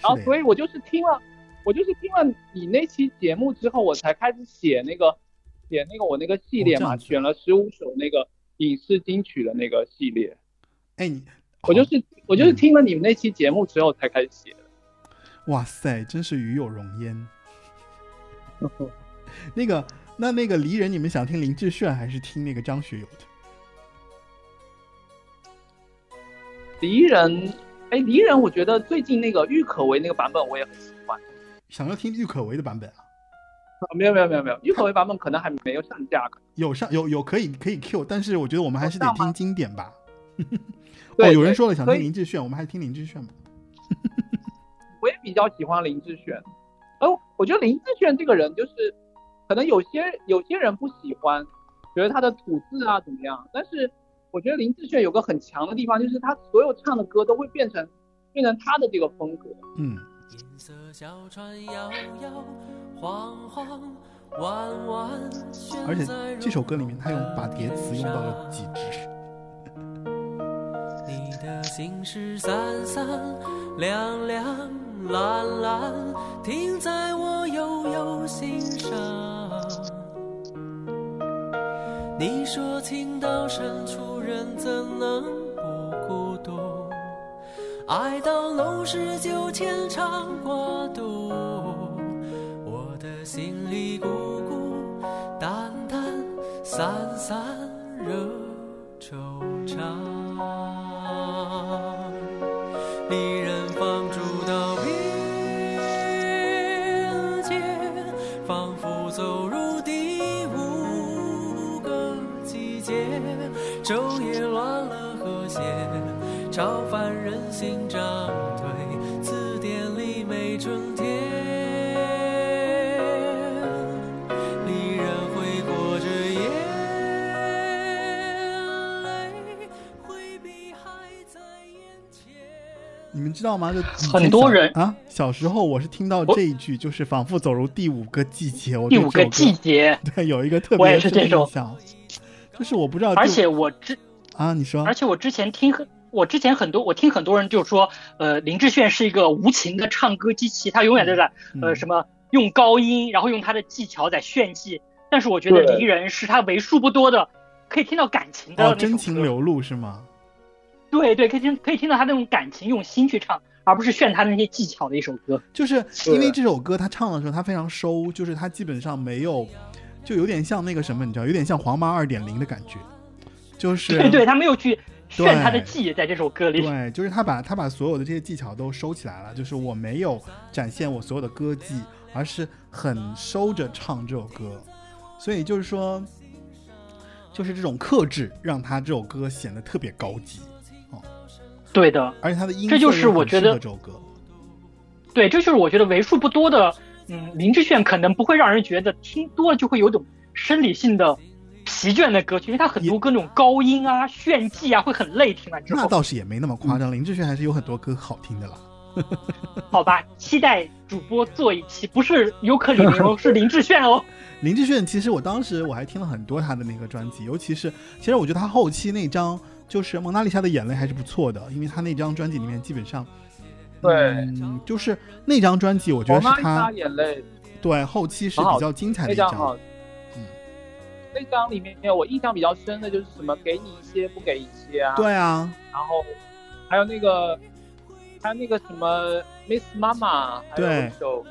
然后所以我就是听了，我就是听了你那期节目之后，我才开始写那个写那个我那个系列嘛，选了十五首那个影视金曲的那个系列。哎，你我就是我就是嗯听了你们那期节目之后才开始写的。哇塞，真是与有荣焉。[LAUGHS] 那个，那那个离人，你们想听林志炫还是听那个张学友的？离人，哎，离人，我觉得最近那个郁可唯那个版本我也很喜欢。想要听郁可唯的版本啊？啊，没有没有没有没有，郁可唯版本可能还没有上架。有上有有可以可以 Q，但是我觉得我们还是得听经典吧。哦，对有人说了想听林志炫，我们还是听林志炫吧。[LAUGHS] 我也比较喜欢林志炫。哦，我觉得林志炫这个人就是，可能有些有些人不喜欢，觉得他的吐字啊怎么样，但是我觉得林志炫有个很强的地方，就是他所有唱的歌都会变成变成他的这个风格。嗯，银色小船摇摇晃晃，弯弯悬而且在这首歌里面他用把叠词用到了极致。你的心事闪闪亮亮蓝蓝，停在我悠悠心上。你说情到深处人怎能？爱到浓时就牵肠挂肚，我的心里孤孤单单散散惹惆怅。离人放逐到边界，仿佛走入第五个季节，昼夜乱了和谐，超凡知道吗？就 [LAUGHS] 很多人啊，小时候我是听到这一句，就是仿佛走入第五个季节。我第五个季，节，[LAUGHS] 对，有一个特我也别印象，就是我不知道，而且我之啊，你说而且我之前听很，我之前很多我听很多人就说，呃，林志炫是一个无情的唱歌机器，他永远都在呃嗯什么用高音，然后用他的技巧在炫技。但是我觉得对离人是他为数不多的可以听到感情的哦，真情流露是吗？对对，可以听可以听到他那种感情，用心去唱，而不是炫他的那些技巧的一首歌。就是因为这首歌他唱的时候他非常收，就是他基本上没有，就有点像那个什么，你知道，有点像黄妈二点零的感觉，就是对对，他没有去炫他的技，在这首歌里。对，就是他把他把所有的这些技巧都收起来了，就是我没有展现我所有的歌技，而是很收着唱这首歌，所以就是说，就是这种克制让他这首歌显得特别高级，对的，而且他的音这就是我觉得这首歌。对，这就是我觉得为数不多的，嗯，林志炫可能不会让人觉得听多了就会有种生理性的疲倦的歌曲，因为他很多歌那种高音啊、炫技啊会很累，听完之那。倒是也没那么嗯夸张，林志炫还是有很多歌好听的啦。[LAUGHS] [LAUGHS] 好吧，期待主播做一期，不是尤克里 [LAUGHS] 里哦，是林志炫哦。林志炫其实我当时我还听了很多他的那个专辑，尤其是其实我觉得他后期那张就是《蒙娜丽莎的眼泪》还是不错的，因为他那张专辑里面基本上，对嗯，就是那张专辑我觉得是蒙娜丽莎他眼泪对后期是比较精彩的一张那嗯，那张里面我印象比较深的就是什么给你一些不给一些啊，对啊，然后还有那个还有那个什么 Miss Mama，还有对一首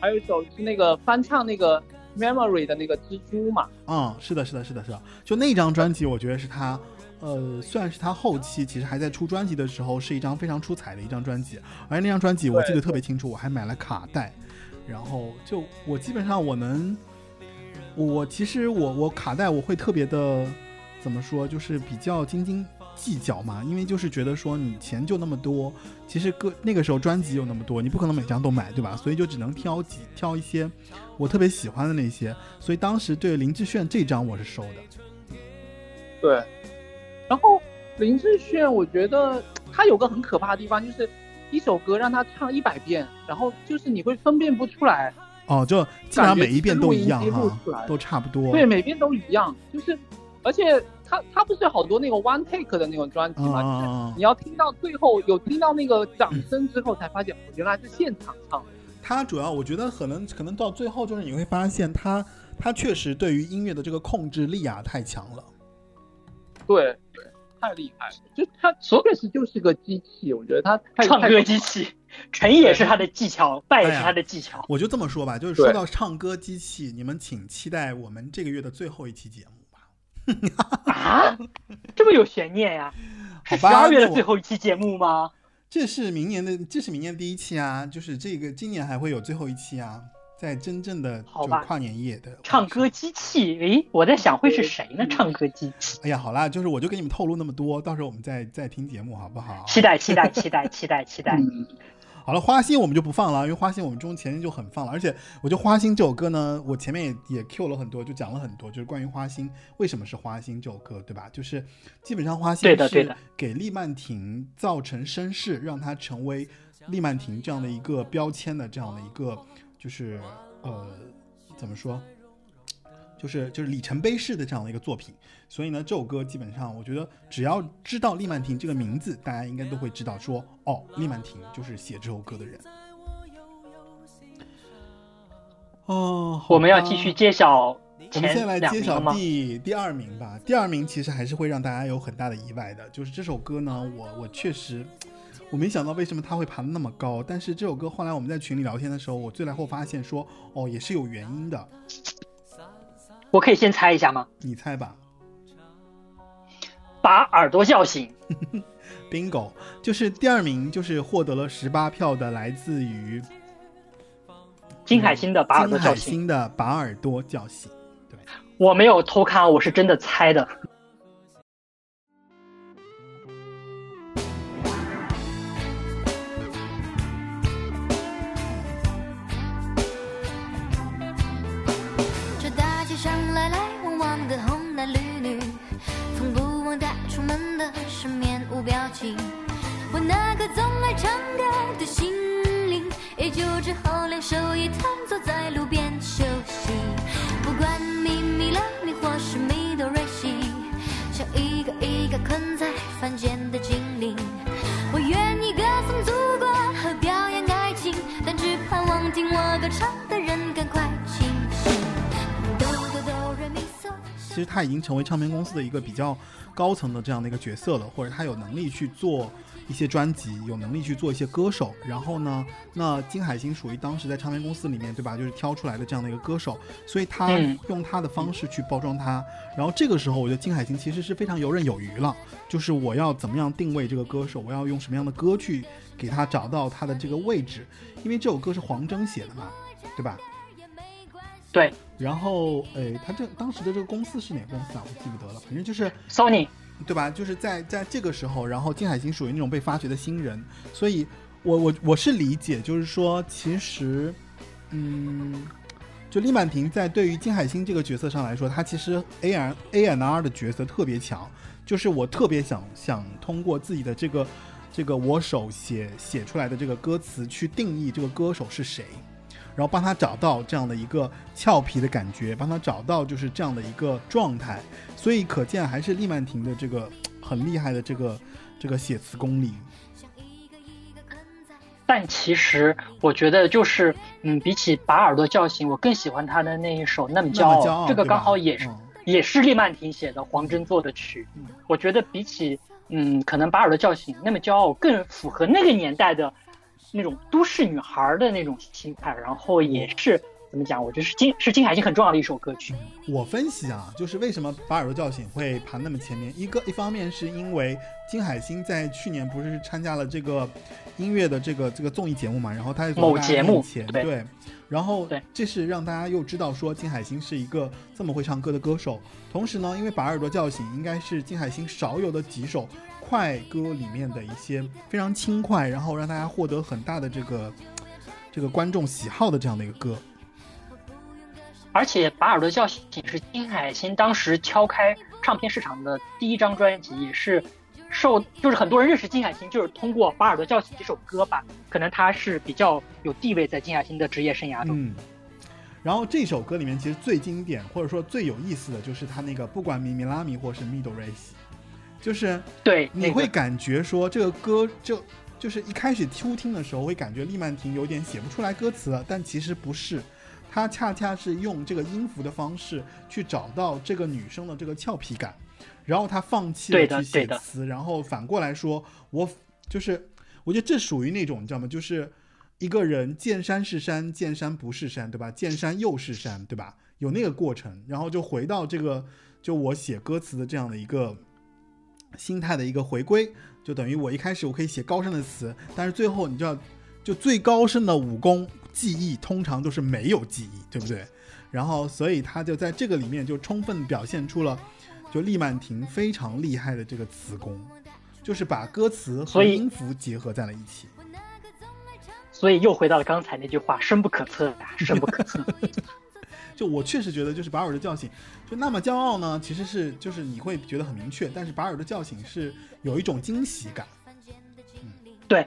还有一首是那个翻唱那个 Memory 的那个蜘蛛嘛，嗯，是的，是的，是的，是的，就那张专辑我觉得是他。呃，算是他后期其实还在出专辑的时候，是一张非常出彩的一张专辑，而那张专辑我记得特别清楚，我还买了卡带，然后就我基本上我能，我其实我我卡带我会特别的怎么说，就是比较斤斤计较嘛，因为就是觉得说你钱就那么多，其实歌那个时候专辑有那么多，你不可能每张都买，对吧？所以就只能挑几挑一些我特别喜欢的那些，所以当时对林志炫这张我是收的。对，然后林志炫我觉得他有个很可怕的地方，就是一首歌让他唱一百遍，然后就是你会分辨不出来，哦，就基本上每一遍都一样都差不多。对，每遍都一样，就是而且他他不是好多那个 one take 的那种专辑嗯，嘛，嗯就是嗯嗯你要听到最后有听到那个掌声之后，才发现哦原来是现场唱的。他主要我觉得可能可能到最后就是你会发现他他确实对于音乐的这个控制力啊太强了。对对，太厉害了，就他确实就是个机器，我觉得他太唱歌机器，成也是他的技巧，败也是他的技巧。我就这么说吧，就是说到唱歌机器，你们请期待我们这个月的最后一期节目吧。啊，[LAUGHS] 这么有悬念呀、好吧是十二月的最后一期节目吗？这是明年的，这是明年第一期啊，就是这个今年还会有最后一期啊，在真正的跨年夜的唱歌机器，诶，我在想会是谁呢？唱歌机器，哎呀，好啦，就是我就给你们透露那么多，到时候我们再再听节目好不好？期待期待期待期待期待。[LAUGHS] 嗯，好了，花心我们就不放了，因为花心我们中前面就很放了，而且我觉得花心这首歌呢，我前面也也 Q 了很多，就讲了很多，就是关于花心为什么是花心这首歌，对吧？就是基本上花心是给厉曼婷造成声势，让她成为厉曼婷这样的一个标签的这样的一个，就是呃怎么说？就是就是里程碑式的这样的一个作品，所以呢，这首歌基本上我觉得只要知道厉曼婷这个名字，大家应该都会知道说，哦，厉曼婷就是写这首歌的人。哦，我们要继续揭晓我们先来揭晓？第第二名吧。第二名其实还是会让大家有很大的意外的，就是这首歌呢，我我确实我没想到为什么他会爬得那么高，但是这首歌后来我们在群里聊天的时候，我最来后发现说，哦，也是有原因的。我可以先猜一下吗？你猜吧把耳朵叫醒。[LAUGHS] bingo，就是第二名就是获得了十八票的，来自于金海心的把耳朵金海叫醒。心的把耳朵叫醒。对，我没有偷看，我是真的猜的。无表情。我那个总爱唱歌的心灵，也就只好两手一摊坐在路边休息。不管咪咪啦咪或是咪哆瑞西，像一个一个困在凡间其实他已经成为唱片公司的一个比较高层的这样的一个角色了，或者他有能力去做一些专辑，有能力去做一些歌手。然后呢，那金海心属于当时在唱片公司里面，对吧？就是挑出来的这样的一个歌手，所以他嗯用他的方式去包装他。然后这个时候，我觉得金海心其实是非常游刃有余了，就是我要怎么样定位这个歌手，我要用什么样的歌去给他找到他的这个位置，因为这首歌是黄征写的嘛，对吧？对然后，诶，他这当时的这个公司是哪个公司啊？我记不得了，反正就是，Sony，对吧？就是在在这个时候，然后金海心属于那种被发掘的新人，所以我我我是理解，就是说，其实，嗯，就李曼婷在对于金海心这个角色上来说，她其实 A R A N R 的角色特别强，就是我特别想想通过自己的这个这个我手写写出来的这个歌词去定义这个歌手是谁。然后帮他找到这样的一个俏皮的感觉，帮他找到就是这样的一个状态，所以可见还是厉曼婷的这个很厉害的这个这个写词功力。但其实我觉得就是，嗯，比起把耳朵叫醒，我更喜欢他的那一首《那么骄傲》，骄傲这个刚好也是、嗯也是厉曼婷写的，黄真做的曲。我觉得比起，嗯，可能把耳朵叫醒，那么骄傲更符合那个年代的那种都市女孩的那种心态，然后也是怎么讲？我觉得是金是金海心很重要的一首歌曲。我分析啊，就是为什么把耳朵叫醒会排那么前面，一个一方面是因为金海心在去年不是参加了这个音乐的这个这个综艺节目嘛，然后他在某节目前对对，然后对这是让大家又知道说金海心是一个这么会唱歌的歌手，同时呢，因为把耳朵叫醒应该是金海心少有的几首快歌里面的一些非常轻快，然后让大家获得很大的这个 [TSK] 这个观众喜好的这样的一个歌。而且把耳朵叫醒是金海心当时敲开唱片市场的第一张专辑，也是受就是很多人认识金海心就是通过把耳朵叫醒这首歌吧，可能他是比较有地位在金海心的职业生涯中。嗯，然后这首歌里面其实最经典或者说最有意思的就是他那个不管米米拉米或是咪哆瑞西，就是对，你会感觉说这个歌就就是一开始初听的时候会感觉厉曼婷有点写不出来歌词了，但其实不是，他恰恰是用这个音符的方式去找到这个女生的这个俏皮感，然后他放弃了去写词，然后反过来说，我就是我觉得这属于那种你知道吗？就是一个人见山是山，见山不是山，对吧？见山又是山，对吧？有那个过程，然后就回到这个就我写歌词的这样的一个心态的一个回归，就等于我一开始我可以写高深的词，但是最后你就要，就最高深的武功技艺通常都是没有记忆，对不对？然后所以他就在这个里面就充分表现出了，就厉曼婷非常厉害的这个词功，就是把歌词和音符结合在了一起。所以又回到了刚才那句话：深不可测呀，深不可测。[LAUGHS] 就我确实觉得，就是把尔的叫醒，就那么骄傲呢，其实是就是你会觉得很明确，但是把尔的叫醒是有一种惊喜感，对，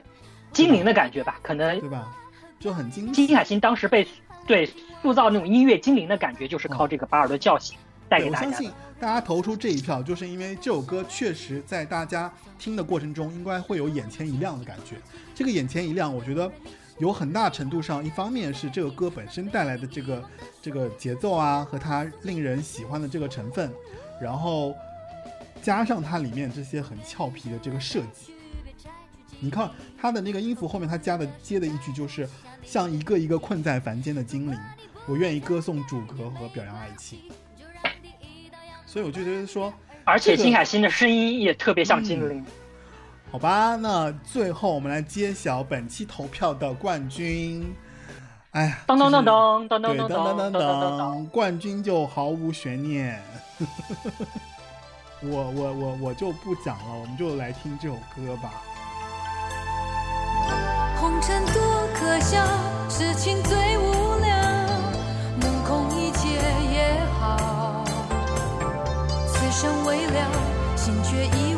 精灵的感觉吧，可能对吧？就很惊喜金。海心当时被对塑造那种音乐精灵的感觉，就是靠这个把尔的叫醒带，给大家相信。大家投出这一票，就是因为这首歌确实在大家听的过程中，应该会有眼前一亮的感觉。这个眼前一亮，我觉得有很大程度上，一方面是这个歌本身带来的这个这个节奏啊，和它令人喜欢的这个成分，然后加上它里面这些很俏皮的这个设计。你看它的那个音符后面，它加的接的一句就是“像一个一个困在凡间的精灵，我愿意歌颂主格和表扬爱情”。所以我就觉得说，而且这个金海心的声音也特别像精灵。好吧，那最后我们来揭晓本期投票的冠军。哎呀，当当当就是当当当，当当当当当当冠军就毫无悬念。[LAUGHS] 我我我我就不讲了，我们就来听这首歌吧。红尘多可笑，痴情最无聊，目空一切也好。此生未了，心却一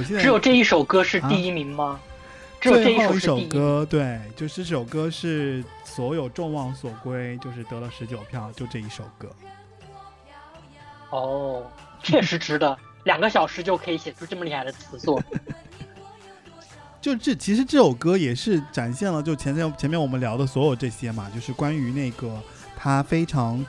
我现在只有这一首歌是第一名吗？只有这一首。歌，对，就是这首歌是所有众望所归，就是得了十九票，就这一首歌。哦，确实值得，两个小时就可以写出这么厉害的词作。[LAUGHS] 就这其实这首歌也是展现了就前面前面我们聊的所有这些嘛，就是关于那个他非常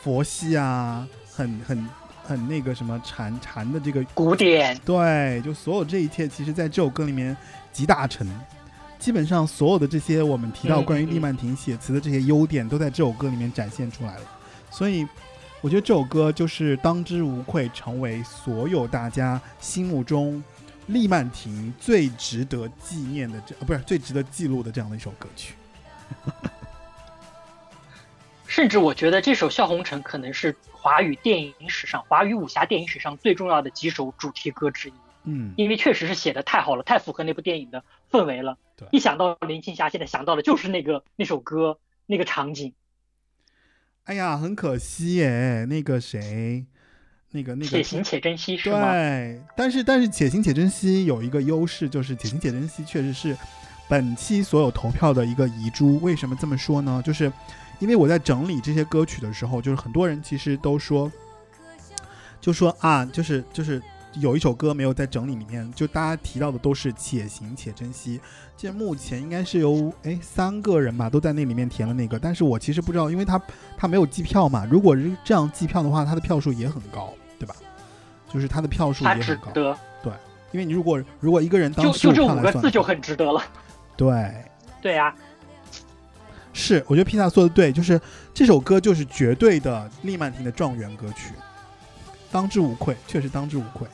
佛系啊，很很很那个什么禅禅的这个古典，对，就所有这一切，其实在这首歌里面集大成。基本上所有的这些我们提到嗯关于厉曼婷写词的这些优点，都在这首歌里面展现出来了。所以，我觉得这首歌就是当之无愧成为所有大家心目中厉曼婷最值得纪念的这，啊，不是最值得记录的这样的一首歌曲。[LAUGHS] 甚至我觉得这首《笑红尘》可能是华语电影史上、华语武侠电影史上最重要的几首主题歌之一，嗯，因为确实是写的太好了，太符合那部电影的氛围了对。一想到林青霞，现在想到的就是那个那首歌那个场景，哎呀，很可惜耶，那个谁，那个那个且行且珍惜，是吗？对，但是但是且行且珍惜有一个优势，就是且行且珍惜确实是本期所有投票的一个遗珠。为什么这么说呢？就是因为我在整理这些歌曲的时候，就是很多人其实都说，就说啊，就是就是有一首歌没有在整理里面，就大家提到的都是且行且珍惜。这目前应该是有哎三个人吧，都在那里面填了那个，但是我其实不知道，因为他他没有计票嘛。如果是这样计票的话，他的票数也很高，对吧？就是他的票数也很高，对，因为你如果如果一个人当就就这五15票来算个字就很值得了。对，对啊，是我觉得披萨说的对，就是这首歌就是绝对的利曼婷的状元歌曲，当之无愧，确实当之无愧。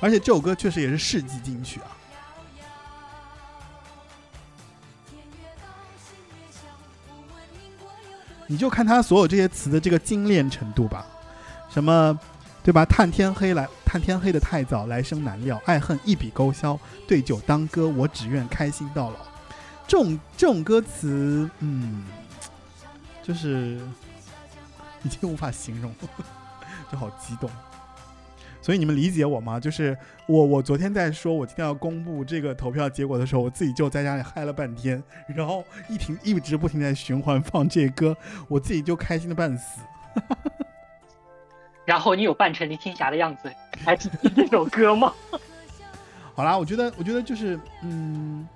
而且这首歌确实也是世纪金曲啊。你就看他所有这些词的这个精炼程度吧，什么，对吧？叹天黑来，叹天黑的太早，来生难料，爱恨一笔勾销，对酒当歌，我只愿开心到老。这种这种歌词，嗯，就是已经无法形容，[LAUGHS] 就好激动。所以你们理解我吗？就是我我昨天在说我今天要公布这个投票结果的时候，我自己就在家里嗨了半天，然后一停一直不停在循环放这歌，我自己就开心的半死。[LAUGHS] 然后你有扮成林青霞的样子，还记得这首歌吗？[LAUGHS] 好啦，我觉得我觉得就是嗯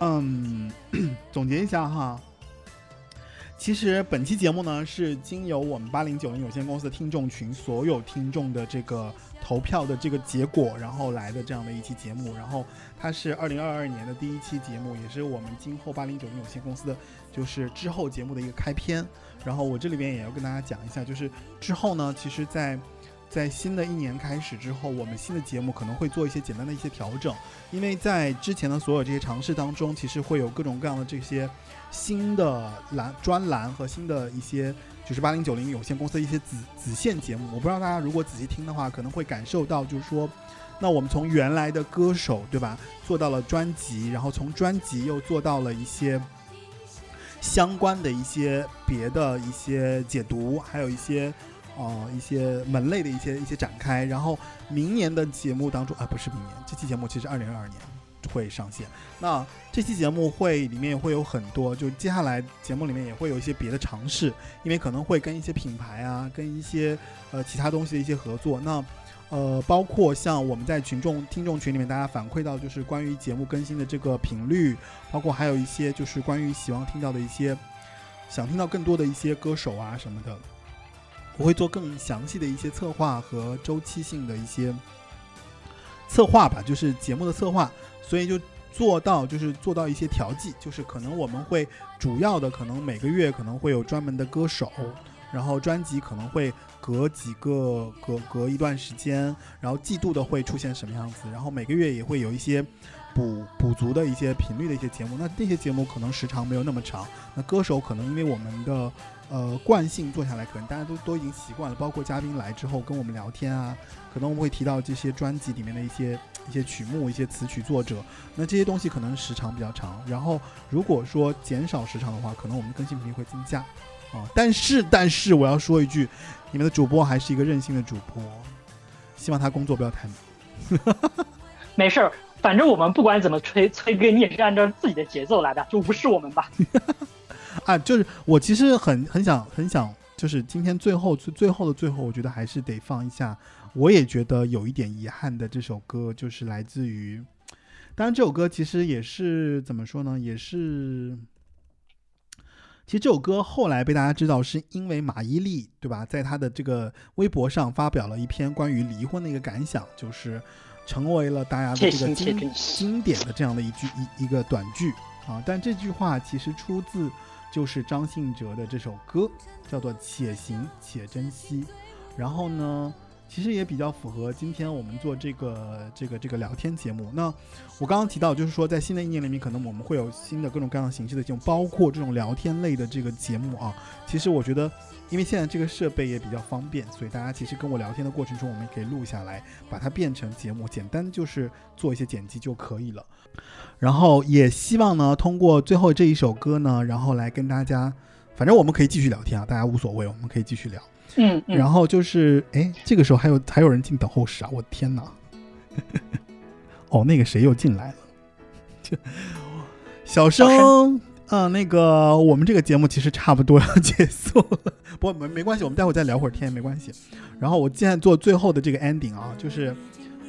嗯，[CLEARS THROAT] 总结一下哈。其实本期节目呢是经由我们八零九零有限公司的听众群所有听众的这个投票的这个结果，然后来的这样的一期节目。然后它是二零二二年的第一期节目，也是我们今后八零九零有限公司的就是之后节目的一个开篇。然后我这里边也要跟大家讲一下，就是之后呢，其实在在新的一年开始之后，我们新的节目可能会做一些简单的一些调整，因为在之前的所有这些尝试当中，其实会有各种各样的这些新的栏专栏和新的一些就是八零九零有限公司的一些子子线节目。我不知道大家如果仔细听的话，可能会感受到，就是说，那我们从原来的歌手对吧，做到了专辑，然后从专辑又做到了一些。相关的一些别的一些解读，还有一些呃一些门类的一些一些展开。然后明年的节目当中啊，不是明年，这期节目其实二零二二年会上线。那这期节目会里面会有很多，就接下来节目里面也会有一些别的尝试，因为可能会跟一些品牌啊，跟一些呃其他东西的一些合作。那呃，包括像我们在群众听众群里面，大家反馈到就是关于节目更新的这个频率，包括还有一些就是关于希望听到的一些，想听到更多的一些歌手啊什么的，我会做更详细的一些策划和周期性的一些策划吧，就是节目的策划，所以就做到就是做到一些调剂，就是可能我们会主要的可能每个月可能会有专门的歌手，然后专辑可能会隔几个隔隔一段时间，然后季度的会出现什么样子，然后每个月也会有一些补补足的一些频率的一些节目。那这些节目可能时长没有那么长，那歌手可能因为我们的呃惯性做下来，可能大家都都已经习惯了，包括嘉宾来之后跟我们聊天啊，可能我们会提到这些专辑里面的一些一些曲目、一些词曲作者，那这些东西可能时长比较长。然后如果说减少时长的话，可能我们更新频率会增加。啊，但是但是我要说一句，你们的主播还是一个任性的主播，希望他工作不要太忙。没事儿，反正我们不管怎么催催更，你也是按照自己的节奏来的，就无视我们吧。[LAUGHS] 啊，就是我其实很很想很想，就是今天最后最最后的最后，我觉得还是得放一下，我也觉得有一点遗憾的这首歌，就是来自于当然，这首歌其实也是怎么说呢？也是，其实这首歌后来被大家知道，是因为马伊琍，对吧？在她的这个微博上发表了一篇关于离婚的一个感想，就是成为了大家的这个经。经典的这样的一句一一个短句啊。但这句话其实出自就是张信哲的这首歌，叫做《且行且珍惜》。然后呢，其实也比较符合今天我们做这个这个这个聊天节目。那我刚刚提到，就是说在新的一年里面，可能我们会有新的各种各样的形式的节目，包括这种聊天类的这个节目啊。其实我觉得，因为现在这个设备也比较方便，所以大家其实跟我聊天的过程中，我们也可以录下来，把它变成节目，简单就是做一些剪辑就可以了。然后也希望呢，通过最后这一首歌呢，然后来跟大家，反正我们可以继续聊天啊，大家无所谓，我们可以继续聊。嗯嗯，然后就是，哎，这个时候还有还有人进等候室啊！我的天哪！[LAUGHS] 哦，那个谁又进来了？就 [LAUGHS] 小小生，啊、那个我们这个节目其实差不多要结束了，不过没没关系，我们待会儿再聊会儿天，没关系。然后我现在做最后的这个 ending 啊，就是。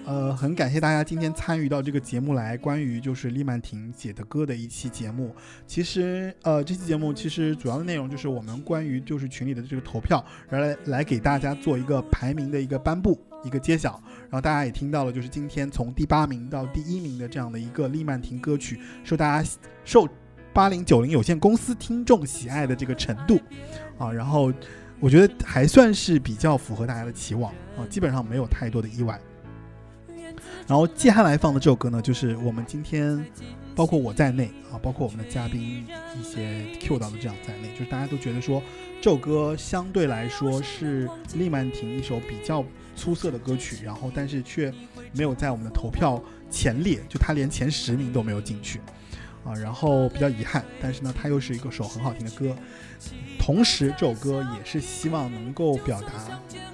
呃，很感谢大家今天参与到这个节目来，关于就是丽曼婷写的歌的一期节目。其实，呃，这期节目其实主要的内容就是我们关于就是群里的这个投票，然后来来给大家做一个排名的一个颁布、一个揭晓。然后大家也听到了，就是今天从第八名到第一名的这样的一个丽曼婷歌曲，受大家受八零九零有限公司听众喜爱的这个程度啊，然后我觉得还算是比较符合大家的期望啊，基本上没有太多的意外。然后接下来放的这首歌呢，就是我们今天包括我在内啊，包括我们的嘉宾一些 Q 到的这样在内，就是大家都觉得说这首歌相对来说是利曼婷一首比较出色的歌曲，然后但是却没有在我们的投票前列，就它连前十名都没有进去啊，然后比较遗憾，但是呢，它又是一个首很好听的歌，同时这首歌也是希望能够表达。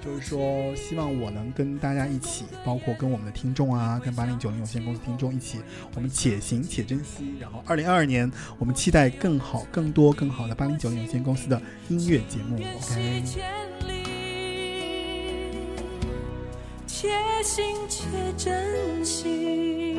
就是说，希望我能跟大家一起，包括跟我们的听众啊，跟八零九零有限公司听众一起，我们且行且珍惜。然后，二零二二年，我们期待更好、更多、更好的八零九零有限公司的音乐节目。OK，且行且珍惜。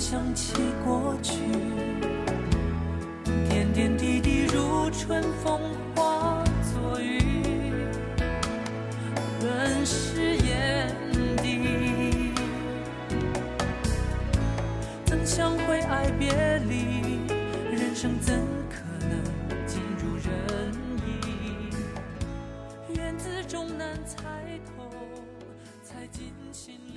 想起过去，点点滴滴如春风化作雨，润湿眼底。曾相会爱别离，人生怎可能尽如人意？缘字终难猜透，猜进心。